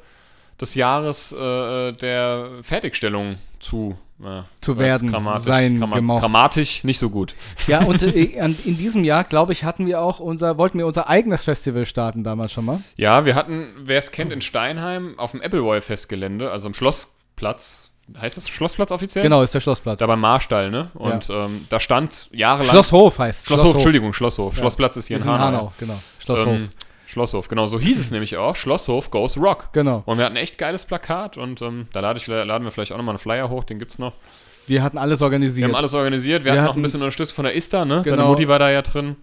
des Jahres äh, der Fertigstellung zu. Ja, Zu ich weiß, werden, grammatisch, sein gemocht. Grammatisch nicht so gut. Ja, und (laughs) äh, in diesem Jahr, glaube ich, hatten wir auch unser, wollten wir unser eigenes Festival starten damals schon mal. Ja, wir hatten, wer es kennt, in Steinheim auf dem Appleboy-Festgelände, also am Schlossplatz. Heißt das Schlossplatz offiziell? Genau, ist der Schlossplatz. Da beim Marstall, ne? Und ähm, da stand jahrelang. Schlosshof heißt Schlosshof, Entschuldigung, Schlosshof. Ja. Schlossplatz ist hier Ist in in Hanau. Hanau, genau. Schlosshof. Ähm, Schlosshof, genau, so hieß es (clears throat) nämlich auch. Schlosshof Goes Rock. genau. Und wir hatten ein echt geiles Plakat und ähm, da lade ich, laden wir vielleicht auch nochmal einen Flyer hoch, den gibt's noch. Wir hatten alles Wir organisiert. haben alles organisiert, wir, Wir hatten noch ein bisschen Unterstützung von der ISTA, ne? Deine Genau. Mutti war da ja drin.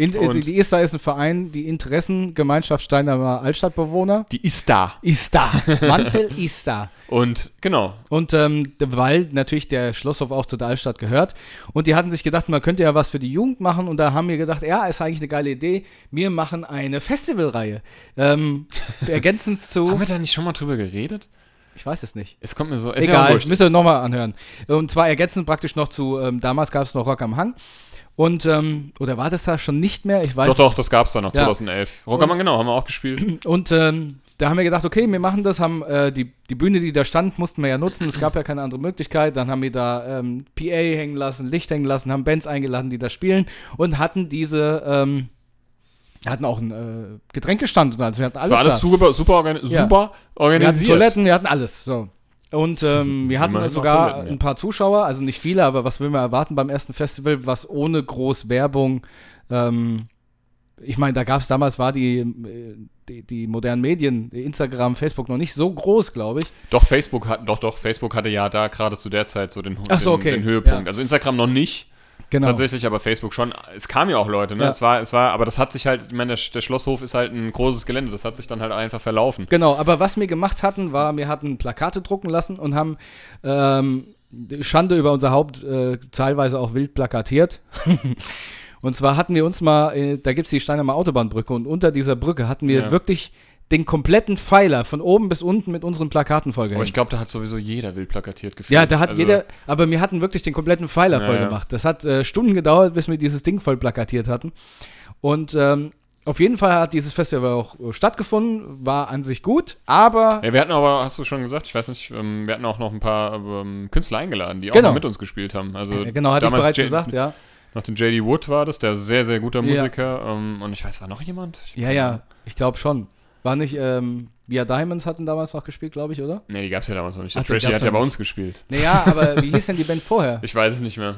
In, die ISTA ist ein Verein, die Interessengemeinschaft Steinheimer Altstadtbewohner. Die ISTA. ISTA. (laughs) Mantel ISTA. Und genau, Und ähm, weil natürlich der Schlosshof auch zu der Altstadt gehört. Und die hatten sich gedacht, man könnte ja was für die Jugend machen. Und da haben wir gedacht, ja, ist eigentlich eine geile Idee. Wir machen eine Festivalreihe. Ähm, (laughs) ergänzend zu. haben wir da nicht schon mal drüber geredet? Ich weiß es nicht. Es kommt mir so, ja Egal, wurscht. müsst ihr nochmal anhören. Und zwar ergänzend praktisch noch zu, ähm, damals gab es noch Rock am Hang. Und, ähm, oder war das da schon nicht mehr? Ich weiß Doch, doch, das gab's dann noch, Ja. 2011. Rockermann, genau, haben wir auch gespielt. Und ähm, da haben wir gedacht, okay, wir machen das, haben äh, die, die Bühne, die da stand, mussten wir ja nutzen. Es gab ja keine andere Möglichkeit. Dann haben wir da ähm, PA hängen lassen, Licht hängen lassen, haben Bands eingeladen, die da spielen und hatten diese, ähm, hatten auch einen äh, Getränkestand und alles. Wir hatten alles war alles da. super, super, organi Ja. super Wir hatten organisiert. Toiletten, wir hatten alles. So. Und ähm, (laughs) wir hatten Immerhin noch sogar Toiletten, ja. ein paar Zuschauer, also nicht viele, aber was will man erwarten beim ersten Festival, was ohne groß Werbung, ähm, ich meine, da gab es damals, war die, äh, die, die modernen Medien, Instagram, Facebook noch nicht so groß, glaube ich. Doch, Facebook hat, doch, doch, Facebook hatte ja da gerade zu der Zeit so den, so, den, okay, den Höhepunkt. ja. Also Instagram noch nicht, Genau. tatsächlich, aber Facebook schon. Es kamen ja auch Leute, ne? Ja. Es war, es war, aber das hat sich halt, ich meine, der, der Schlosshof ist halt ein großes Gelände, das hat sich dann halt einfach verlaufen. Genau, aber was wir gemacht hatten, war, wir hatten Plakate drucken lassen und haben ähm, Schande über unser Haupt äh, teilweise auch wild plakatiert. (laughs) und zwar hatten wir uns mal, äh, da gibt es die Steinheimer Autobahnbrücke und unter dieser Brücke hatten wir Ja. wirklich den kompletten Pfeiler von oben bis unten mit unseren Plakaten Aber vollgehängt. ich glaube, da hat sowieso jeder wild plakatiert gefühlt. Ja, da hat Also, jeder, aber wir hatten wirklich den kompletten Pfeiler Ja, voll ja. gemacht. Das hat äh, Stunden gedauert, bis wir dieses Ding voll plakatiert hatten. Und ähm, auf jeden Fall hat dieses Festival auch äh, stattgefunden, war an sich gut, aber Ja, wir hatten aber, hast du schon gesagt, ich weiß nicht, ähm, wir hatten auch noch ein paar ähm, Künstler eingeladen, die auch Genau. noch mit uns gespielt haben. Also äh, genau, hatte ich bereits J- gesagt, ja. Noch den JD Wood war das, der sehr, sehr guter Ja. Musiker. Ähm, und ich weiß, war noch jemand? Ich Ja, ja, ich glaube schon. War nicht, ähm, Via Diamonds hatten damals noch gespielt, glaube ich, oder? Nee, die gab's ja damals noch nicht. Ach, gab's hat ja bei uns gespielt. Naja, aber wie hieß denn die Band vorher? (laughs) Ich weiß es nicht mehr.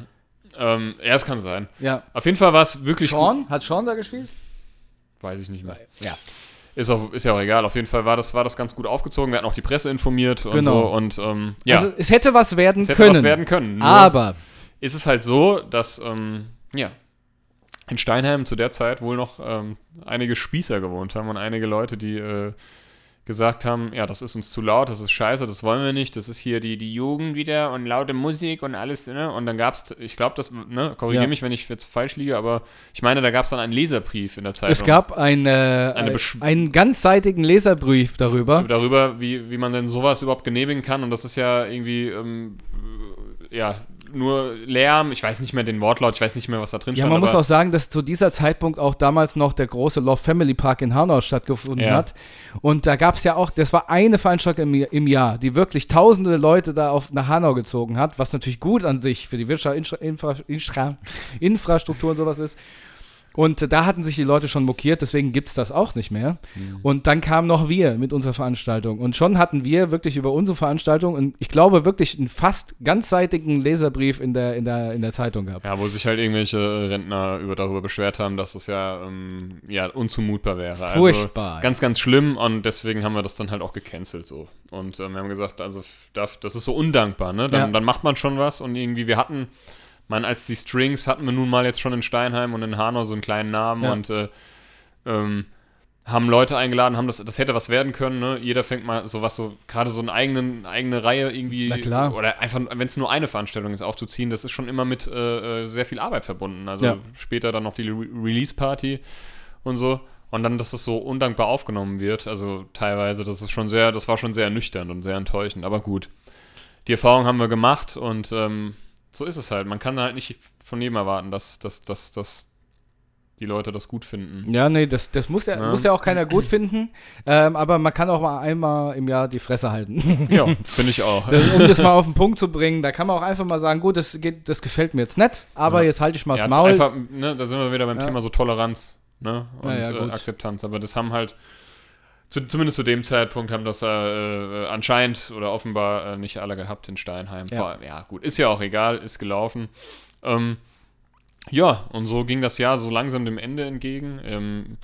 Ähm, ja, es kann sein. Ja. Auf jeden Fall war es wirklich. Sean? Hat Sean da gespielt? Weiß ich nicht mehr. Ja. Ist, auch, ist ja auch egal. Auf jeden Fall war das, war das ganz gut aufgezogen. Wir hatten auch die Presse informiert und Genau. so. Und ähm, ja, Also es hätte was werden es hätte können. was werden können. Nur aber ist es halt so, dass ähm, ja, in Steinheim zu der Zeit wohl noch ähm, einige Spießer gewohnt haben und einige Leute, die äh, gesagt haben, ja, das ist uns zu laut, das ist scheiße, das wollen wir nicht, das ist hier die, die Jugend wieder und laute Musik und alles, ne? Und dann gab es, ich glaube, das, ne, korrigiere Ja. mich, wenn ich jetzt falsch liege, aber ich meine, da gab es dann einen Leserbrief in der Zeitung. es gab ein, äh, Eine einen ganzseitigen Leserbrief darüber. darüber, wie, wie man denn sowas überhaupt genehmigen kann. Und das ist ja irgendwie, ähm, äh, ja, nur Lärm. Ich weiß nicht mehr den Wortlaut, ich weiß nicht mehr, was da drin Ja, stand. man muss auch sagen, dass zu dieser Zeitpunkt auch damals noch der große Love Family Park in Hanau stattgefunden Ja. hat. Und da gab es ja auch, das war eine Veranstaltung im, im Jahr, die wirklich tausende Leute da auf, nach Hanau gezogen hat, was natürlich gut an sich für die Wirtschaft, Infra, Infra, Infrastruktur und sowas ist. Und da hatten sich die Leute schon mokiert, deswegen gibt es das auch nicht mehr. Mhm. Und dann kamen noch wir mit unserer Veranstaltung. Und schon hatten wir wirklich über unsere Veranstaltung, und ich glaube wirklich einen fast ganzseitigen Leserbrief in der, in der, in der Zeitung gehabt. Ja, wo sich halt irgendwelche Rentner über, darüber beschwert haben, dass es ja, ähm, ja unzumutbar wäre. Furchtbar. Also, ganz, ganz schlimm und deswegen haben wir das dann halt auch gecancelt so. Und ähm, wir haben gesagt, also das ist so undankbar, ne? Dann, Ja. dann macht man schon was und irgendwie, wir hatten, man, als die Strings hatten wir nun mal jetzt schon in Steinheim und in Hanau so einen kleinen Namen Ja. und äh, ähm, haben Leute eingeladen, haben das, das hätte was werden können, ne? Jeder fängt mal sowas so, gerade so eine eigenen, eigene Reihe irgendwie, Na klar. oder einfach, wenn es nur eine Veranstaltung ist, aufzuziehen, das ist schon immer mit äh, äh, sehr viel Arbeit verbunden. Also Ja. später dann noch die Re Release-Party und so. Und dann, dass das so undankbar aufgenommen wird, also teilweise, das ist schon sehr, das war schon sehr ernüchternd und sehr enttäuschend, aber gut. Die Erfahrung haben wir gemacht und ähm, so ist es halt. Man kann halt nicht von jedem erwarten, dass, dass, dass, dass die Leute das gut finden. Ja, nee, das, das muss, ja, Ja. muss ja auch keiner gut finden. Ähm, aber man kann auch mal einmal im Jahr die Fresse halten. (laughs) Ja, finde ich auch. Das, um das mal auf den Punkt zu bringen, da kann man auch einfach mal sagen, gut, das, geht, das gefällt mir jetzt nicht, aber Ja. jetzt halte ich mal das Ja, Maul. einfach, ne, da sind wir wieder beim. Thema so Toleranz ne, und äh. Akzeptanz. Aber das haben halt, zu, zumindest zu dem Zeitpunkt, haben das äh, äh, anscheinend oder offenbar äh, nicht alle gehabt in Steinheim. Ja. Vor allem, ja, gut, ist ja auch egal, ist gelaufen. Ähm, ja, und so ging das Jahr so langsam dem Ende entgegen. Ähm,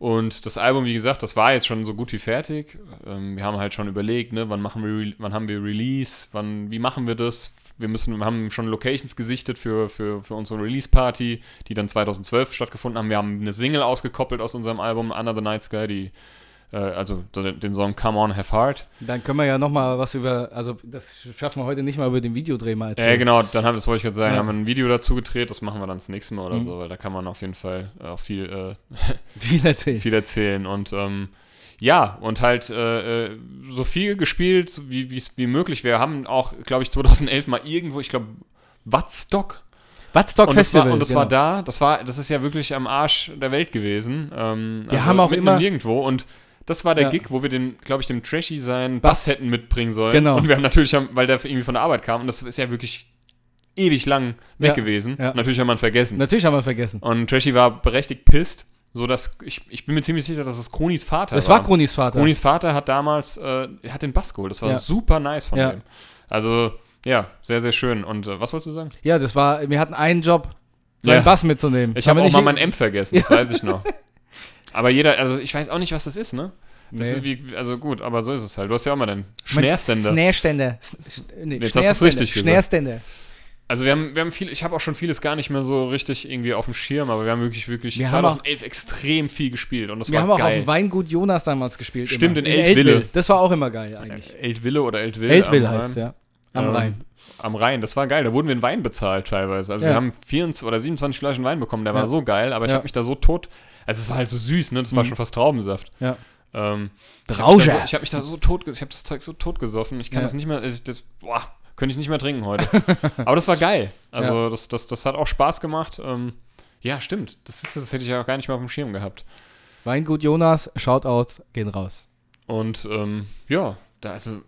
und das Album, wie gesagt, das war jetzt schon so gut wie fertig. Ähm, wir haben halt schon überlegt, ne, wann machen wir, wann haben wir Release, wann, wie machen wir das? Wir müssen, wir haben schon Locations gesichtet für, für, für unsere Release-Party, die dann 2012 stattgefunden haben. Wir haben eine Single ausgekoppelt aus unserem Album Another Night Sky, die, also den Song Come On Have Heart. Dann können wir ja noch mal was über, also das schaffen wir heute nicht mal über den Videodreh mal erzählen. Ja, genau, dann haben, das wollte ich gerade sagen, Ja. haben wir ein Video dazu gedreht, das machen wir dann das nächste Mal oder Mhm. so, weil da kann man auf jeden Fall äh, auch viel, äh, (laughs) Viel erzählen. viel erzählen und ähm, ja, und halt äh, äh, so viel gespielt, wie wie es wie möglich. Wir haben auch, glaube ich, 2011 mal irgendwo, ich glaube, Wattstock. Wattstock Und das, Festival. war, und das genau. war da, das war, das ist ja wirklich am Arsch der Welt gewesen. Ähm, Wir haben auch immer- im Nirgendwo und das war der Ja. Gig, wo wir den, glaube ich, dem Trashy seinen Bass. Bass hätten mitbringen sollen. Genau. Und wir haben natürlich, weil der irgendwie von der Arbeit kam, und das ist ja wirklich ewig lang weg Ja, gewesen. ja. Natürlich haben wir ihn vergessen. Natürlich haben wir vergessen. Und Trashy war berechtigt pisst, so dass ich, ich bin mir ziemlich sicher, dass es Kronis Vater Das war. war Kronis Vater. Kronis Vater hat damals, äh, hat den Bass geholt. Das war super nice von dem. Also, ja, sehr, sehr schön. Und äh, was wolltest du sagen? Ja, das war, wir hatten einen Job, seinen. Bass mitzunehmen. Ich habe auch mal mein Amp vergessen, das weiß ich noch. (laughs) Aber jeder, also ich weiß auch nicht, was das ist, ne? Nee. wie, also gut, aber so ist es halt. Du hast ja auch mal deinen Mein Schnärständer. Snärständer. S- s- Nee, Jetzt hast du's Schnärständer. richtig gesagt. Also wir haben, wir haben viel, ich habe auch schon vieles gar nicht mehr so richtig irgendwie auf dem Schirm, aber wir haben wirklich, wirklich Wir haben auch- 2011 extrem viel gespielt und das Wir war haben auch auf dem Weingut Jonas damals gespielt. Stimmt, immer. in Eltville. Das war auch immer geil eigentlich. Eltville oder Eltville. Eltville heißt Rhein. ja. Am Ähm, Rhein. Am Rhein, das war geil. Da wurden wir in Wein bezahlt teilweise. Also Ja. wir haben 24 oder 27 Flaschen Wein bekommen, der Ja. war so geil, aber ich Ja. habe mich da so tot. Also es war halt so süß, ne? Das war Mhm. schon fast Traubensaft. Ja. Ähm, ich habe mich, so, hab mich da so tot, ich habe das Zeug so tot gesoffen. Ich kann Ja. das nicht mehr, ich, das, boah, könnte ich nicht mehr trinken heute. (laughs) aber das war geil. Also das, das, das hat auch Spaß gemacht. Ähm, ja, stimmt. Das, ist, das hätte ich ja auch gar nicht mehr auf dem Schirm gehabt. Weingut Jonas, Shoutouts, gehen raus. Und ähm, ja, da also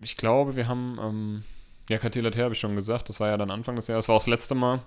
ich glaube, wir haben ähm, ja Katila habe ich schon gesagt, das war ja dann Anfang des Jahres, das war auch das letzte Mal.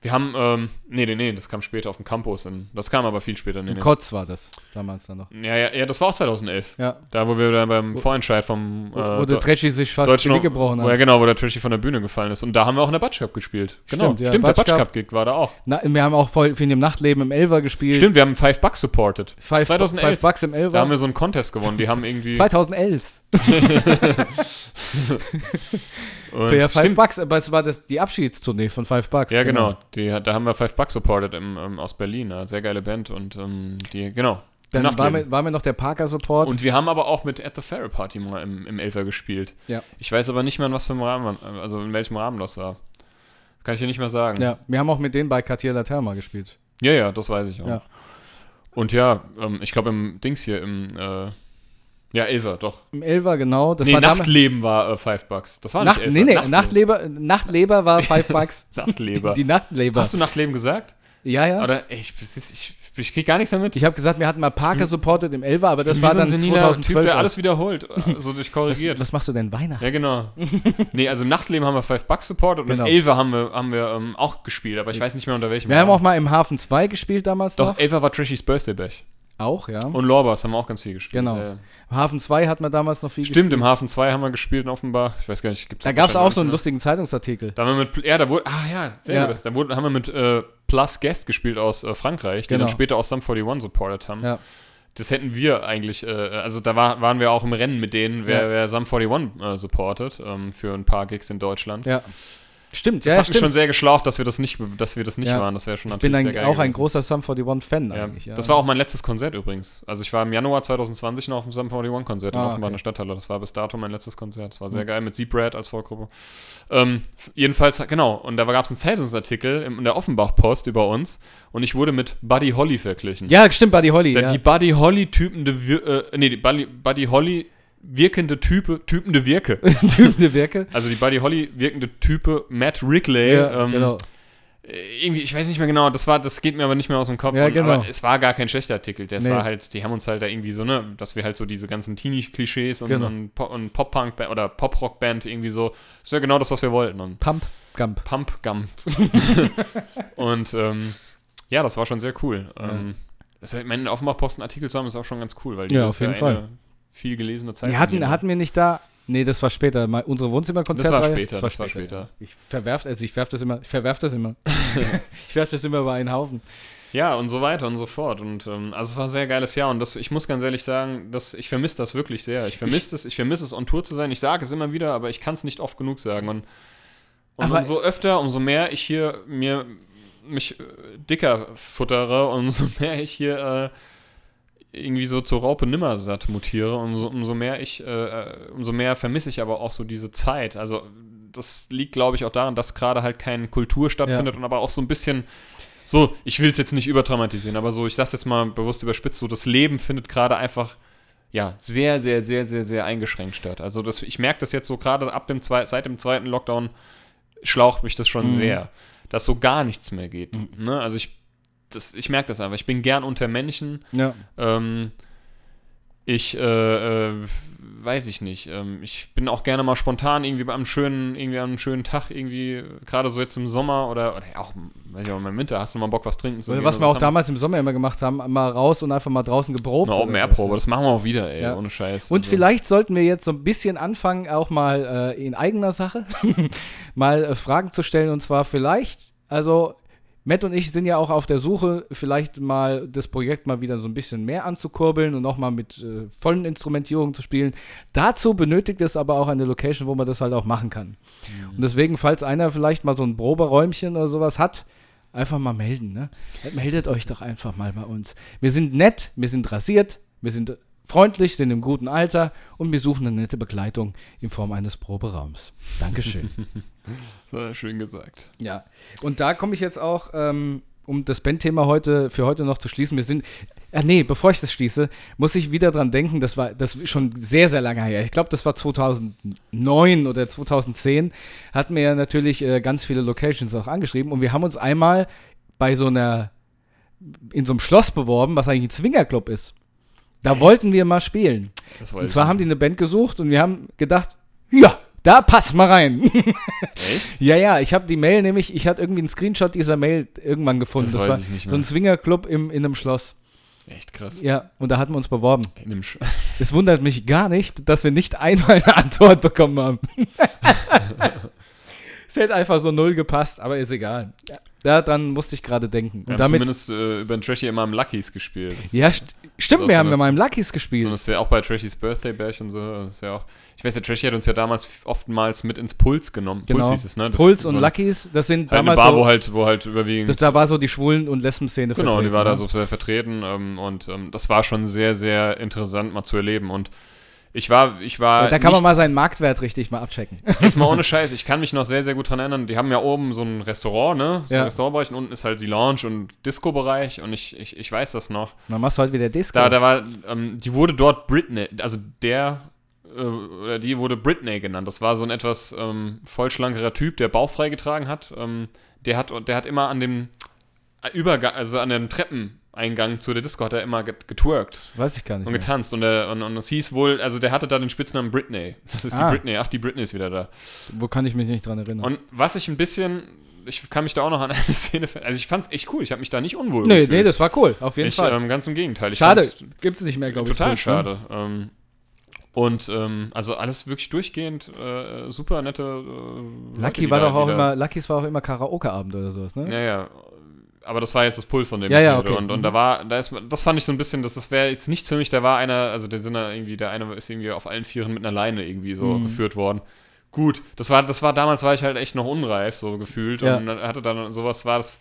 Wir haben, ähm, nee, nee, nee, das kam später auf dem Campus. In, das kam aber viel später. Nee, In nee. Kotz war das damals dann noch. Ja, ja, ja, das war auch 2011. Ja. Da, wo wir dann beim Vorentscheid vom Wo, äh, wo der Treschi sich fast Deutschen Genick gebrochen Wo, ja, hat. genau, wo der Trashy von der Bühne gefallen ist. Und da haben wir auch in der Batsch Cup gespielt. Genau. Stimmt, ja, Stimmt, der Batsch Batsch Cup. Gig war da auch. Na, wir haben auch viel in dem Nachtleben im Elver gespielt. Stimmt, wir haben Five Bucks supported. Five, 2011. Five Bucks im Da Elver. haben wir so einen Contest gewonnen. Die haben irgendwie. (laughs) 2011. (laughs) (laughs) und Für Five stimmt, Bucks, aber es war das, die Abschiedstournee von Five Bucks. Ja, genau. Die, da haben wir Five Bucks supported im, ähm, aus Berlin. Eine sehr geile Band. Und ähm, die, genau. Dann war mir, war mir noch der Parker-Support. Und wir haben aber auch mit At the Fair Party mal im, im Elfer gespielt. Ja. Ich weiß aber nicht mehr, in was für einem Rahmen, also in welchem Rahmen das war. Kann ich dir nicht mehr sagen. Ja, wir haben auch mit denen bei Cartier Laterre mal gespielt. ja, ja, das weiß ich auch. Ja. Und ja, ähm, ich glaube im Dings hier, im, äh, ja, Elfer, doch. Im Elver, genau. Das nee, war. Nachtleben war äh, Five Bucks. Das war Nacht, nicht nee, nee, Nachtleber, Nachtleber war Five (laughs) Bucks. Nachtleber. Die Nachtleber. Hast du Nachtleben gesagt? ja, ja. Oder, ey, ich, ich, ich krieg gar nichts damit. Ich habe gesagt, wir hatten mal Parker supported im Elver, aber das war so dann seniler 2012. Typ, der erst. alles wiederholt, (laughs) äh, so dich was, korrigiert. was machst du denn Weihnachten? Ja, genau. (laughs) nee, also im Nachtleben haben wir Five Bucks supported und Genau. im Elfer haben wir, haben wir ähm, auch gespielt, aber ich weiß nicht mehr unter welchem. Wir haben auch mal im Hafen 2 gespielt damals Doch, noch. Elfer war Trishys Birthday Bash. Auch, ja. Und Lorbas haben wir auch ganz viel gespielt. Genau. Äh, Hafen 2 hat man damals noch viel stimmt, im Hafen 2 haben wir gespielt in Offenbach. Ich weiß gar nicht, gibt's Da gab es auch so einen lustigen Zeitungsartikel. Da haben wir mit, ja, da wurde, ah ja, sehr Ja. gut. Da wurde, haben wir mit äh, Plus Guest gespielt aus äh, Frankreich, die Genau. dann später auch Sum 41 supported haben. Ja. Das hätten wir eigentlich, äh, also da war, waren wir auch im Rennen mit denen, wer, Ja. wer Sum 41 äh, supportet, ähm, für ein paar Gigs in Deutschland. Ja. Stimmt, Das ja, hat mich stimmt. schon sehr geschlaucht, dass wir das nicht, dass wir das nicht Ja. waren. Das wäre schon ich bin natürlich ein, sehr geil auch ein gewesen. großer Sum 41-Fan Ja. eigentlich. Ja. Das war auch mein letztes Konzert übrigens. Also ich war im Januar 2020 noch auf dem Sum 41 Konzert in Ah, Offenbach in okay. der Stadthalle. Das war bis dato mein letztes Konzert. Das war sehr Mhm. geil mit Zeebrad als Vorgruppe. Ähm, jedenfalls, genau. Und da gab es einen Zeitungsartikel in der Offenbach-Post über uns und ich wurde mit Buddy Holly verglichen. Ja, stimmt, Buddy Holly. Der. Die Buddy Holly typende, Wir- äh, nee, die Buddy, Buddy Holly wirkende Type, typende Wirke. (laughs) Typende Werke. Also die Buddy Holly wirkende Type Matt Wrigley. Ja, ähm, genau. äh, irgendwie, ich weiß nicht mehr genau, das war, das geht mir aber nicht mehr aus dem Kopf. Ja, Und- genau. Aber es war gar kein schlechter Artikel. Das Nee. war halt, die haben uns halt da irgendwie so, ne, dass wir halt so diese ganzen Teenie-Klischees und, Genau. und, und Pop-Punk oder Pop-Rock-Band irgendwie so, ist ja genau das, was wir wollten. Und Pump, Gump. Pump Gum. (laughs) und ähm, ja, das war schon sehr cool. Ähm, das ist, mein Offenbach-Posten Artikel zu haben, ist auch schon ganz cool, weil die Ja, auf jeden Fall. Viel gelesene Zeit. Wir hatten, hatten wir nicht da. Nee, das war später. Mal unsere Wohnzimmerkonzerte. Das war später, das war später. Ich verwerf, also ich werf das immer, ich verwerf das immer. (laughs) ich werf das immer über einen Haufen. Ja, und so weiter und so fort. Und ähm, also es war ein sehr geiles Jahr. Und das, ich muss ganz ehrlich sagen, dass ich vermisse das wirklich sehr. Ich vermisse es, ich vermisse es, on Tour zu sein. Ich sage es immer wieder, aber ich kann es nicht oft genug sagen. Und, und umso öfter, umso mehr ich hier mir mich äh, dicker futtere, umso (laughs) mehr ich hier äh, irgendwie so zur Raupe Nimmersatt mutiere, umso, umso mehr ich, äh, äh, umso mehr vermisse ich aber auch so diese Zeit. Also das liegt, glaube ich, auch daran, dass gerade halt keine Kultur stattfindet und aber auch so ein bisschen so, ich will es jetzt nicht überdramatisieren, aber so, ich sag's jetzt mal bewusst überspitzt, so das Leben findet gerade einfach ja, sehr, sehr, sehr, sehr, sehr eingeschränkt statt. Also das, ich merke das jetzt so gerade ab dem zwei, seit dem zweiten Lockdown schlaucht mich das schon Mhm. sehr, dass so gar nichts mehr geht. Ne? Also ich, das, ich merke das einfach. Ich bin gern unter Menschen. Ja. Ähm, ich, äh, äh, weiß ich nicht. Ähm, ich bin auch gerne mal spontan irgendwie bei einem schönen, irgendwie an einem schönen Tag irgendwie, gerade so jetzt im Sommer oder, oder auch, weiß ich auch, im Winter, hast du mal Bock, was trinken zu gehen was wir auch haben- damals im Sommer immer gemacht haben, mal raus und einfach mal draußen geprobt. Eine Open-Air-Probe, das machen wir auch wieder, ey, Ja. ohne Scheiß. Und Also- vielleicht sollten wir jetzt so ein bisschen anfangen, auch mal äh, in eigener Sache (laughs) mal äh, Fragen zu stellen. Und zwar vielleicht, also Matt und ich sind ja auch auf der Suche, vielleicht mal das Projekt mal wieder so ein bisschen mehr anzukurbeln und auch mal mit äh, vollen Instrumentierungen zu spielen. Dazu benötigt es aber auch eine Location, wo man das halt auch machen kann. Mhm. Und deswegen, falls einer vielleicht mal so ein Proberäumchen oder sowas hat, einfach mal melden. Ne? Meldet euch doch einfach mal bei uns. Wir sind nett, wir sind rasiert, wir sind freundlich, sind im guten Alter und wir suchen eine nette Begleitung in Form eines Proberaums. Dankeschön. (laughs) Sehr schön gesagt. ja, und da komme ich jetzt auch, ähm, um das Bandthema heute für heute noch zu schließen. Wir sind, ah nee, bevor ich das schließe, muss ich wieder dran denken, das war das ist schon sehr, sehr lange her. Ich glaube, das war 2009 oder 2010, hatten wir ja natürlich äh, ganz viele Locations auch angeschrieben und wir haben uns einmal bei so einer, in so einem Schloss beworben, was eigentlich ein Zwingerclub ist. Da wollten wir mal spielen. Und zwar haben die eine Band gesucht und wir haben gedacht, ja, Da passt mal rein. Echt? (laughs) ja, ja, ich habe die Mail nämlich, ich hatte irgendwie einen Screenshot dieser Mail irgendwann gefunden. Das Das, weiß war ich nicht so ein Swingerclub im, in einem Schloss. Echt krass. Ja, und da hatten wir uns beworben. In dem Sch (laughs) Es wundert mich gar nicht, dass wir nicht einmal eine Antwort bekommen haben. (laughs) es hätte einfach so null gepasst, aber ist egal. Daran musste ich gerade denken. wir Und haben zumindest äh, über den Trashy immer am Luckies gespielt. Das, Ja, st stimmt, wir haben ja das- mal im Luckies so, gespielt. das ist ja auch bei Trashys Birthday Bash und so. Das ist ja auch, ich weiß, der Trashy hat uns ja damals oftmals mit ins Puls genommen. Genau. Puls hieß es, ne? Das Puls und so Luckies, das sind Halt eine damals Bar, so, wo halt, wo halt überwiegend das, da war so die Schwulen- und Lesben-Szene Genau, die war da ne? so sehr vertreten ähm, und ähm, das war schon sehr, sehr interessant mal zu erleben. Und ich war, ich war. Da kann man mal seinen Marktwert richtig mal abchecken. (laughs) Jetzt mal ohne (laughs) Scheiß, ich kann mich noch sehr, sehr gut dran erinnern. Die haben ja oben so ein Restaurant, ne? So Ja. ein Restaurantbereich und unten ist halt die Lounge und Disco-Bereich und ich, ich, ich weiß das noch. Dann machst du heute wieder Disco. Da, da war, ähm, die wurde dort Britney, also der äh, oder die wurde Britney genannt. Das war so ein etwas ähm, vollschlankerer Typ, der bauchfrei getragen hat. Ähm, der hat, der hat immer an dem Übergang, also an dem Treppeneingang zu der Disco hat er immer get- getwerkt Weiß ich gar nicht. und Mehr. getanzt und, der, und, und es hieß wohl, also der hatte da den Spitznamen Britney. Das ist Ah. die Britney. Ach, die Britney ist wieder da. Wo kann ich mich nicht dran erinnern? Und was ich ein bisschen, ich kann mich da auch noch an eine (laughs) Szene, also ich fand's echt cool. Ich habe mich da nicht unwohl nee, gefühlt. nee, das war cool, auf jeden ich, Fall. Ähm, ganz im Gegenteil. Ich Schade, fand's gibt es nicht mehr, glaube ich. Total ne? schade. Ähm, und ähm, also alles wirklich durchgehend äh, super nette. Äh, Leute, Lucky die war doch auch immer, Luckys war auch immer Karaoke-Abend oder sowas, ne? Ja, ja. Aber das war jetzt das Puls von dem Ja, ja, okay. Und, und Mhm. da war, da ist, das fand ich so ein bisschen, dass das wäre jetzt nichts für mich. Da war einer, also der sind da irgendwie, der eine ist irgendwie auf allen Vieren mit einer Leine irgendwie so Mhm. geführt worden. Gut, das war, das war damals war ich halt echt noch unreif, so gefühlt. Ja. Und dann hatte dann sowas, war das,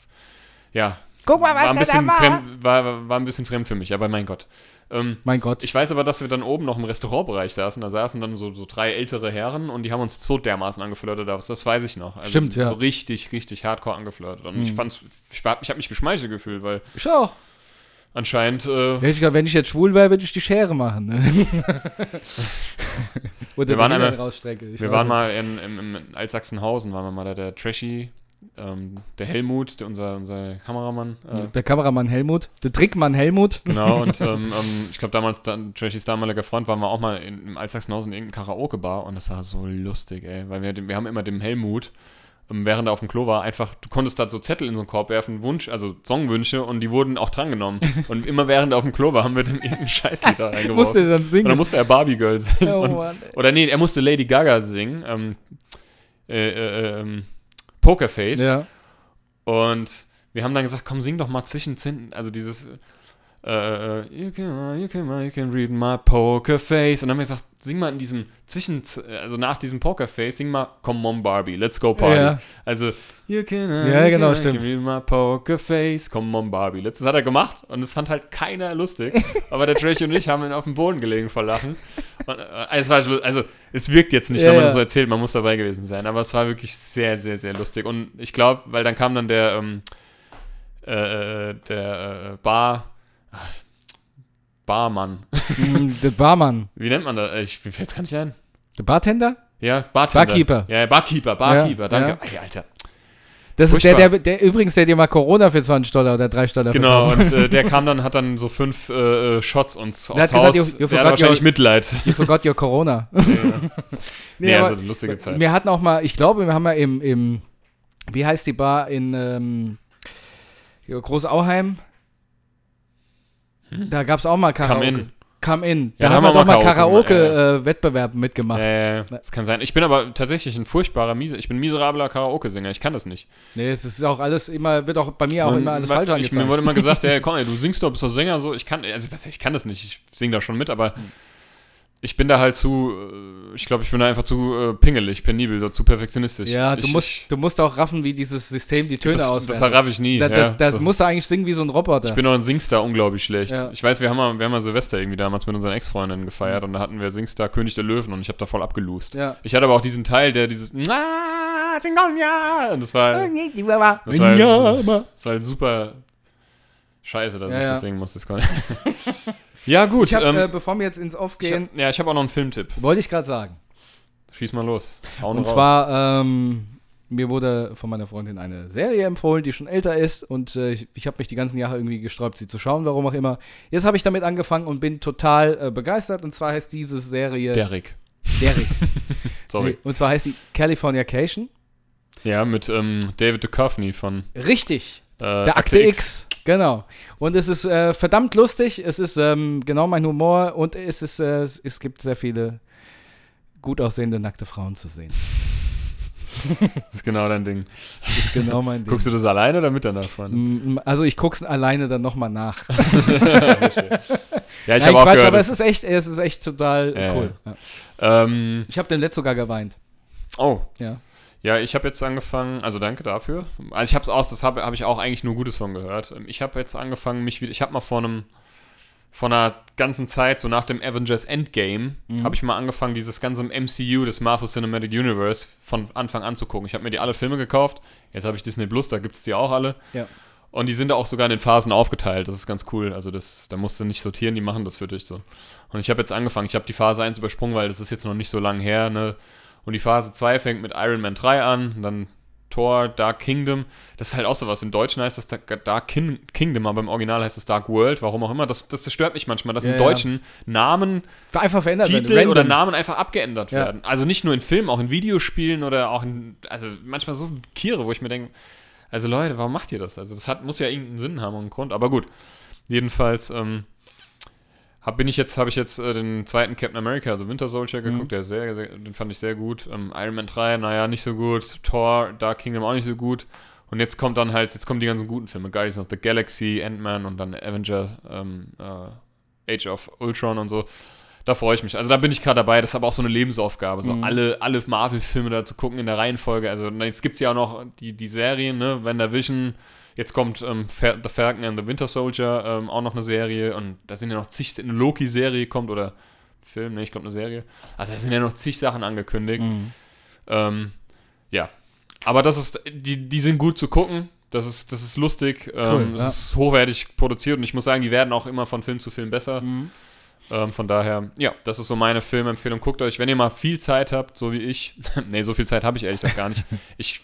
ja, Guck mal, war ein bisschen fremd, war, war ein bisschen fremd für mich, aber mein Gott. Ähm, Mein Gott. ich weiß aber, dass wir dann oben noch im Restaurantbereich saßen. Da saßen dann so, so drei ältere Herren und die haben uns so dermaßen angeflirtet. Das, das weiß ich noch. Also Stimmt, ja. So richtig, richtig hardcore angeflirtet. Und ich Mhm. fand's, ich, war- ich habe mich geschmeichelt gefühlt, weil Schau. anscheinend, äh, Hätte ich, wenn ich jetzt schwul wäre, würde ich die Schere machen. Ne? (laughs) Oder Wir waren die einmal-. Ich wir waren mal in, im in Altsachsenhausen, waren wir mal da, der Trashy, ähm, der Helmut, der, unser, unser Kameramann. Äh, Der Kameramann Helmut, der Trickmann Helmut. Genau, und (laughs) ähm, ähm, ich glaube, damals, dann, Trashys damaliger Freund, waren wir auch mal in, im Altsachsenhausen in irgendeinem Karaoke-Bar und das war so lustig, ey. Weil wir, wir haben immer dem Helmut, ähm, während er auf dem Klo war, einfach, du konntest da so Zettel in so einen Korb werfen, Wunsch, also Songwünsche und die wurden auch drangenommen. (laughs) und immer während er auf dem Klo war, haben wir dem irgendein Scheißlied da (laughs) Musste reingeworfen. dann Und dann singen. musste er Barbie Girl singen. Oh und, oder nee, er musste Lady Gaga singen. Ähm, äh, äh, ähm, Pokerface. Ja. Und wir haben dann gesagt, komm, sing doch mal zwischen Zinten, also dieses äh, you, can, you, can, you can read my poker face. Und dann haben wir gesagt, sing mal in diesem Zwischen, also nach diesem Poker Face, sing mal Come on Barbie, let's go party. Ja. Also, you can, Ja, you genau, can, stimmt. You can read my poker face, come on Barbie. Let's, das hat er gemacht und es fand halt keiner lustig. (laughs) aber der Tracy und ich haben ihn auf dem Boden gelegen vor Lachen. Und, äh, es war, also, es wirkt jetzt nicht, Ja, wenn man das so erzählt, man muss dabei gewesen sein. Aber es war wirklich sehr, sehr, sehr lustig. Und ich glaube, weil dann kam dann der, ähm, äh, der äh, Bar, Barmann. Mm, Der Barmann. (laughs) Wie nennt man das? Ich mir fällt's gar nicht ein. Der Bartender? Ja, Bartender. Barkeeper. Ja, Barkeeper, Barkeeper, Ja, danke. ja. Ey, Alter. Das ist der, Furchtbar. der, der, übrigens, der dir mal Corona für 20 Dollar oder 3 Dollar Genau, und äh, der kam dann, hat dann so fünf äh, äh, Shots uns aufs hat Haus. gesagt, you- you der forgot hat wahrscheinlich your- Mitleid. You forgot your Corona. (laughs) nee, (laughs) aber also eine lustige Zeit. Wir hatten auch mal, ich glaube, wir haben ja im, im wie heißt die Bar in ähm, hier, Großauheim? Da gab es auch mal Karaoke. Come in. Come in. Ja, Da da haben wir doch mal mal Karaoke Karaoke-Wettbewerb mitgemacht. Äh, das kann sein. Ich bin aber tatsächlich ein furchtbarer, miese, ich bin ein miserabler Karaoke-Sänger. Ich kann das nicht. Nee, es ist auch alles immer, wird auch bei mir auch Man- immer alles falsch ich, angezeigt. Mir wurde immer gesagt, (laughs) ey, komm, ey, du singst doch, bist doch Sänger, so. Ich kann, also was, ich kann das nicht. Ich singe da schon mit, aber Hm. Ich bin da halt zu, äh, ich glaube, ich bin da einfach zu äh, pingelig, penibel, so, zu perfektionistisch. ja, du ich, musst, ich, du musst auch raffen, wie dieses System die Töne das, das raff ich nie. Da, ja, da, da das- musst du eigentlich singen wie so ein Roboter. Ich bin auch ein Singstar unglaublich schlecht. Ja. Ich weiß, wir haben, mal, wir haben mal Silvester irgendwie damals mit unseren Ex-Freundinnen gefeiert und da hatten wir Singstar König der Löwen und ich habe da voll abgelust. ja. Ich hatte aber auch diesen Teil, der dieses "Ah, Zingonja", und das war, das war, das war halt super scheiße, dass Ja, ich ja. das singen musste. Das konnte- (laughs) ja gut, Ich hab, ähm, äh, bevor wir jetzt ins Off ich gehen, hab, ja, ich habe auch noch einen Filmtipp. wollte ich gerade sagen. Schieß mal los. Hau Und raus. zwar, ähm, mir wurde von meiner Freundin eine Serie empfohlen, die schon älter ist und äh, ich, ich habe mich die ganzen Jahre irgendwie gesträubt, sie zu schauen, warum auch immer. Jetzt habe ich damit angefangen und bin total äh, begeistert und zwar heißt diese Serie Derek. Derek. (laughs) Sorry. Nee, und zwar heißt die Californication. Ja, mit ähm, David Duchovny von Richtig. äh, Der Akte X. Genau. Und es ist äh, verdammt lustig. Es ist ähm, genau mein Humor und es ist äh, es, es gibt sehr viele gut aussehende nackte Frauen zu sehen. Das (laughs) ist genau dein Ding. Das ist genau mein Ding. Guckst du das alleine oder mit deiner Freundin? Also ich guck's alleine dann nochmal nach. (laughs) Ja, ich habe auch Quatsch, gehört. aber es ist echt, es ist echt total Ja, cool. Ja. ähm, Ich habe den letzt sogar geweint. oh, Ja. Ja, ich habe jetzt angefangen, also danke dafür. Also ich habe es auch, das habe hab ich auch eigentlich nur Gutes von gehört. Ähm, Ich habe jetzt angefangen, mich wieder, ich habe mal vor einem, vor einer ganzen Zeit, so nach dem Avengers Endgame, Mhm. habe ich mal angefangen, dieses ganze MCU, das Marvel Cinematic Universe, von Anfang an zu gucken. Ich habe mir die alle Filme gekauft. Jetzt habe ich Disney Plus, da gibt es die auch alle. Ja. Und die sind da auch sogar in den Phasen aufgeteilt. Das ist ganz cool. Also das, da musst du nicht sortieren, die machen das für dich so. Und ich habe jetzt angefangen. Ich habe die Phase 1 übersprungen, weil das ist jetzt noch nicht so lang her. Ne? Und die Phase 2 fängt mit Iron Man 3 an, dann Thor, Dark Kingdom. Das ist halt auch so was. Im Deutschen heißt das Dark Dark Kin Kingdom, aber im Original heißt es Dark World. Warum auch immer. Das, das, das stört mich manchmal, dass Ja, im ja. Deutschen Namen, Einfach verändert werden. Titel oder random. Namen einfach abgeändert Ja. werden. Also nicht nur in Filmen, auch in Videospielen oder auch in, also manchmal so Kiere, wo ich mir denke, also Leute, warum macht ihr das? Also das hat, muss ja irgendeinen Sinn haben und einen Grund. Aber gut, jedenfalls ähm, hab, bin ich jetzt, habe ich jetzt äh, den zweiten Captain America, also Winter Soldier geguckt, Mhm. der ist sehr, sehr, den fand ich sehr gut. Ähm, Iron Man 3, naja, nicht so gut. Thor, Dark Kingdom auch nicht so gut. Und jetzt kommt dann halt, jetzt kommen die ganzen guten Filme, Guardians of the Galaxy, Ant-Man und dann Avenger, ähm, äh, Age of Ultron und so. Da freue ich mich. Also da bin ich gerade dabei. Das ist aber auch so eine Lebensaufgabe, so Mhm. alle, alle Marvel-Filme da zu gucken in der Reihenfolge. Also jetzt gibt es ja auch noch die, die Serien, ne? WandaVision, jetzt kommt ähm, The Falcon and the Winter Soldier, ähm, auch noch eine Serie. Und da sind ja noch zig, eine Loki-Serie kommt oder Film, ne, ich glaube eine Serie. Also da sind ja noch zig Sachen angekündigt. Mhm. Ähm, ja. Aber das ist, die, die sind gut zu gucken. Das ist, das ist lustig. ähm, ja. Es ist hochwertig produziert und ich muss sagen, die werden auch immer von Film zu Film besser. Mhm. Ähm, von daher, ja, das ist so meine Filmempfehlung. Guckt euch, wenn ihr mal viel Zeit habt, so wie ich. (laughs) nee, so viel Zeit habe ich ehrlich gesagt gar nicht. Ich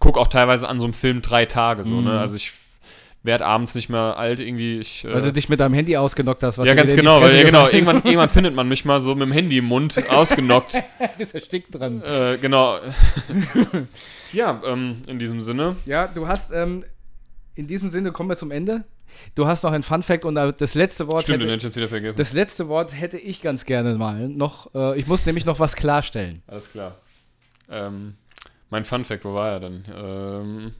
gucke auch teilweise an so einem Film drei Tage so, Mhm. ne? Also ich werde abends nicht mehr alt irgendwie. Ich, Weil äh, du dich mit deinem Handy ausgenockt hast. was ja, ganz genau, weil ja, genau, irgendwann, irgendwann findet man mich mal so mit dem Handy im Mund (laughs) ausgenockt. (laughs) ist erstickt dran. äh, genau. (laughs) ja, ähm, in diesem Sinne. Ja, du hast, ähm, in diesem Sinne kommen wir zum Ende. Du hast noch ein Fun Fact und das letzte Wort Stimmt, den hätte, hätte ich jetzt wieder vergessen. das letzte Wort hätte ich ganz gerne mal noch. Äh, ich muss nämlich noch was klarstellen. Alles klar. Ähm, mein Fun Fact, wo war er denn? Ähm,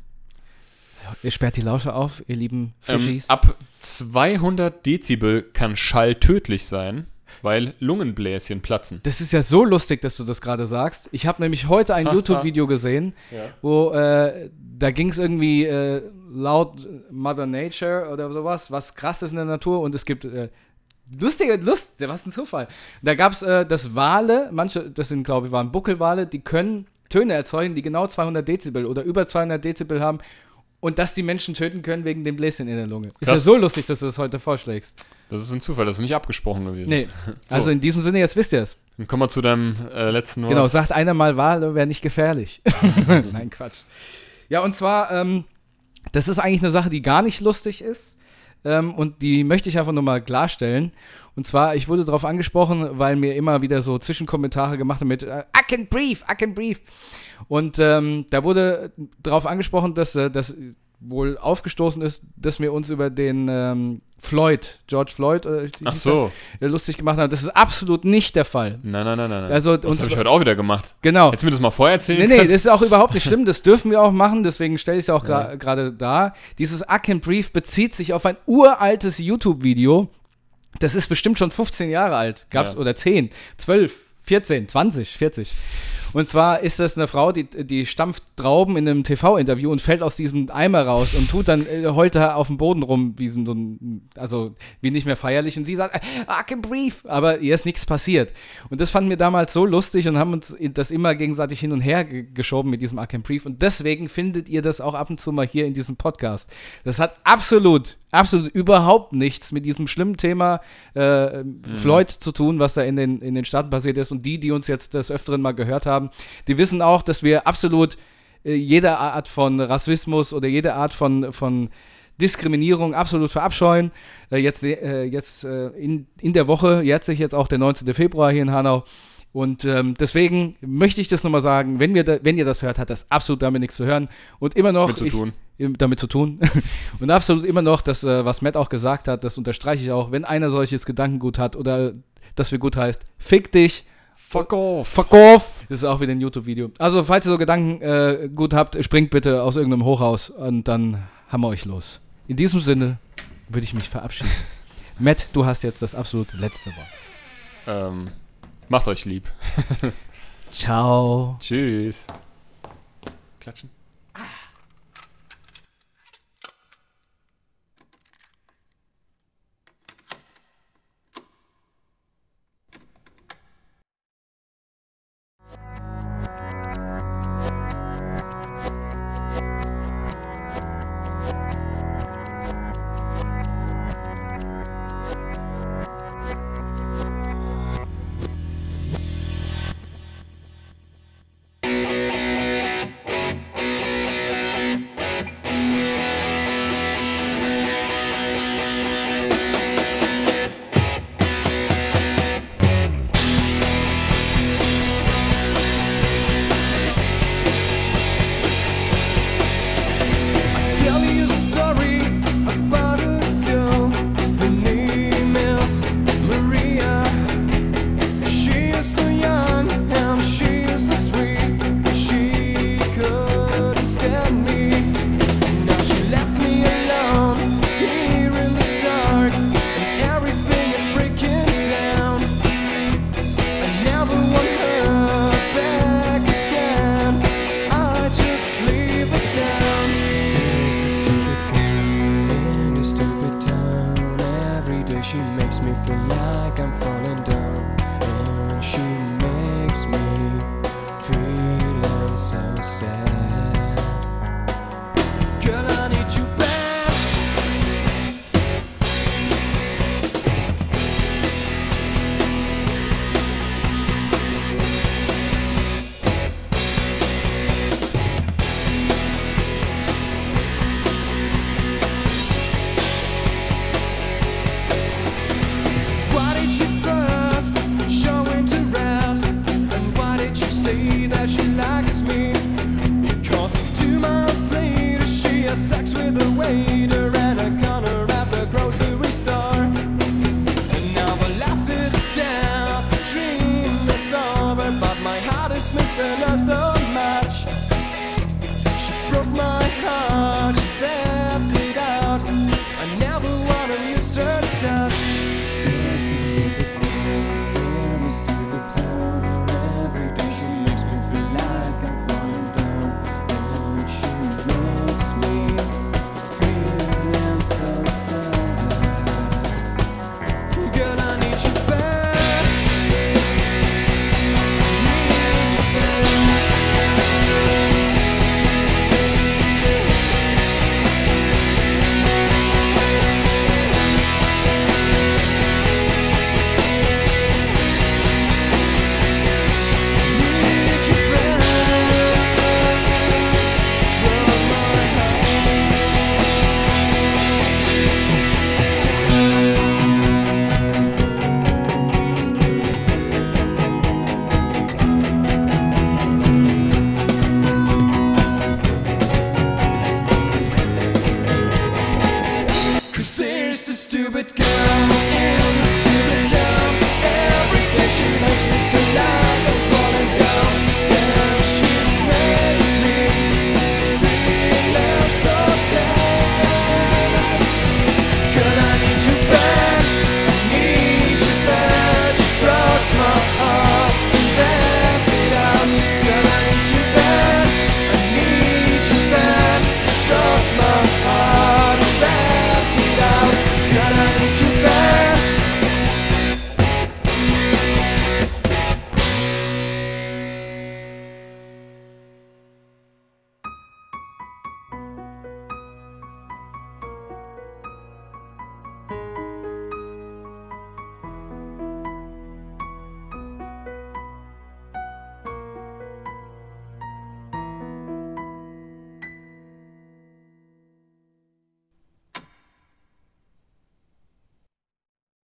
Ihr sperrt die Lausche auf, ihr lieben ähm, Fischis. ab 200 Dezibel kann Schall tödlich sein, weil Lungenbläschen platzen. das ist ja so lustig, dass du das gerade sagst. Ich habe nämlich heute ein. YouTube-Video gesehen, Ja. wo äh, da ging es irgendwie äh, laut Mother Nature oder sowas, was krass ist in der Natur und es gibt äh, lustige Lust, was ein Zufall. Da gab es äh, das Wale, manche, das sind glaube ich waren Buckelwale, die können Töne erzeugen, die genau 200 Dezibel oder über 200 Dezibel haben und dass die Menschen töten können wegen dem Bläschen in der Lunge. Ist ja Krass. so lustig, dass du das heute vorschlägst. Das ist ein Zufall, das ist nicht abgesprochen gewesen. Nee, (laughs) also in diesem Sinne, jetzt wisst ihr es. Dann kommen wir zu deinem äh, letzten Wort. Genau, sagt einer mal Wale wäre nicht gefährlich. (laughs) Nein, Quatsch. Ja, und zwar, ähm, das ist eigentlich eine Sache, die gar nicht lustig ist. Ähm, und die möchte ich einfach nur mal klarstellen. Und zwar, ich wurde darauf angesprochen, weil mir immer wieder so Zwischenkommentare gemacht haben mit äh, I can breathe, I can breathe. Und ähm, da wurde darauf angesprochen, dass äh, das wohl aufgestoßen ist, dass wir uns über den ähm, Floyd, George Floyd, äh, Ach so. er, äh, lustig gemacht haben. Das ist absolut nicht der Fall. Nein, nein, nein, nein. Also, das habe ich heute auch wieder gemacht. Genau. Hättest du mir das mal vorher erzählen Nee, nee, können? das ist auch überhaupt nicht schlimm. Das dürfen wir auch machen, deswegen stelle ich es auch Ja. gerade da. Dieses I Can Brief bezieht sich auf ein uraltes YouTube-Video. Das ist bestimmt schon 15 Jahre alt. Gab's, Ja. Oder 10, 12, 14, 20, 40. Und zwar ist das eine Frau, die, die stampft Trauben in einem TV-Interview und fällt aus diesem Eimer raus und tut dann äh, heult da auf dem Boden rum, wie so ein, also wie nicht mehr feierlich. Und sie sagt, I can breathe, aber ihr ist nichts passiert. Und das fanden wir damals so lustig und haben uns das immer gegenseitig hin und her ge- geschoben mit diesem I can breathe. Und deswegen findet ihr das auch ab und zu mal hier in diesem Podcast. Das hat absolut, absolut überhaupt nichts mit diesem schlimmen Thema äh, Floyd zu tun, was da in den, in den Staaten passiert ist. Und die, die uns jetzt des Öfteren mal gehört haben, die wissen auch, dass wir absolut äh, jede Art von Rassismus oder jede Art von, von Diskriminierung absolut verabscheuen. Äh, jetzt äh, jetzt in, in der Woche, jetzt sich jetzt auch der 19. Februar hier in Hanau, Und ähm, deswegen möchte ich das nochmal sagen, wenn, wir da, wenn ihr das hört, hat das absolut damit nichts zu hören. Und immer noch. Zu ich, tun. damit zu tun. (laughs) und absolut immer noch, das, was Matt auch gesagt hat, das unterstreiche ich auch, wenn einer solches Gedankengut hat oder das für gut heißt, fick dich. Fuck off. Fuck off. Das ist auch wieder ein YouTube-Video. Also, falls ihr so Gedankengut äh, gut habt, springt bitte aus irgendeinem Hochhaus und dann haben wir euch los. In diesem Sinne würde ich mich verabschieden. (laughs) Matt, du hast jetzt das absolut letzte Wort. Ähm, macht euch lieb. (laughs) Ciao. Tschüss. Klatschen.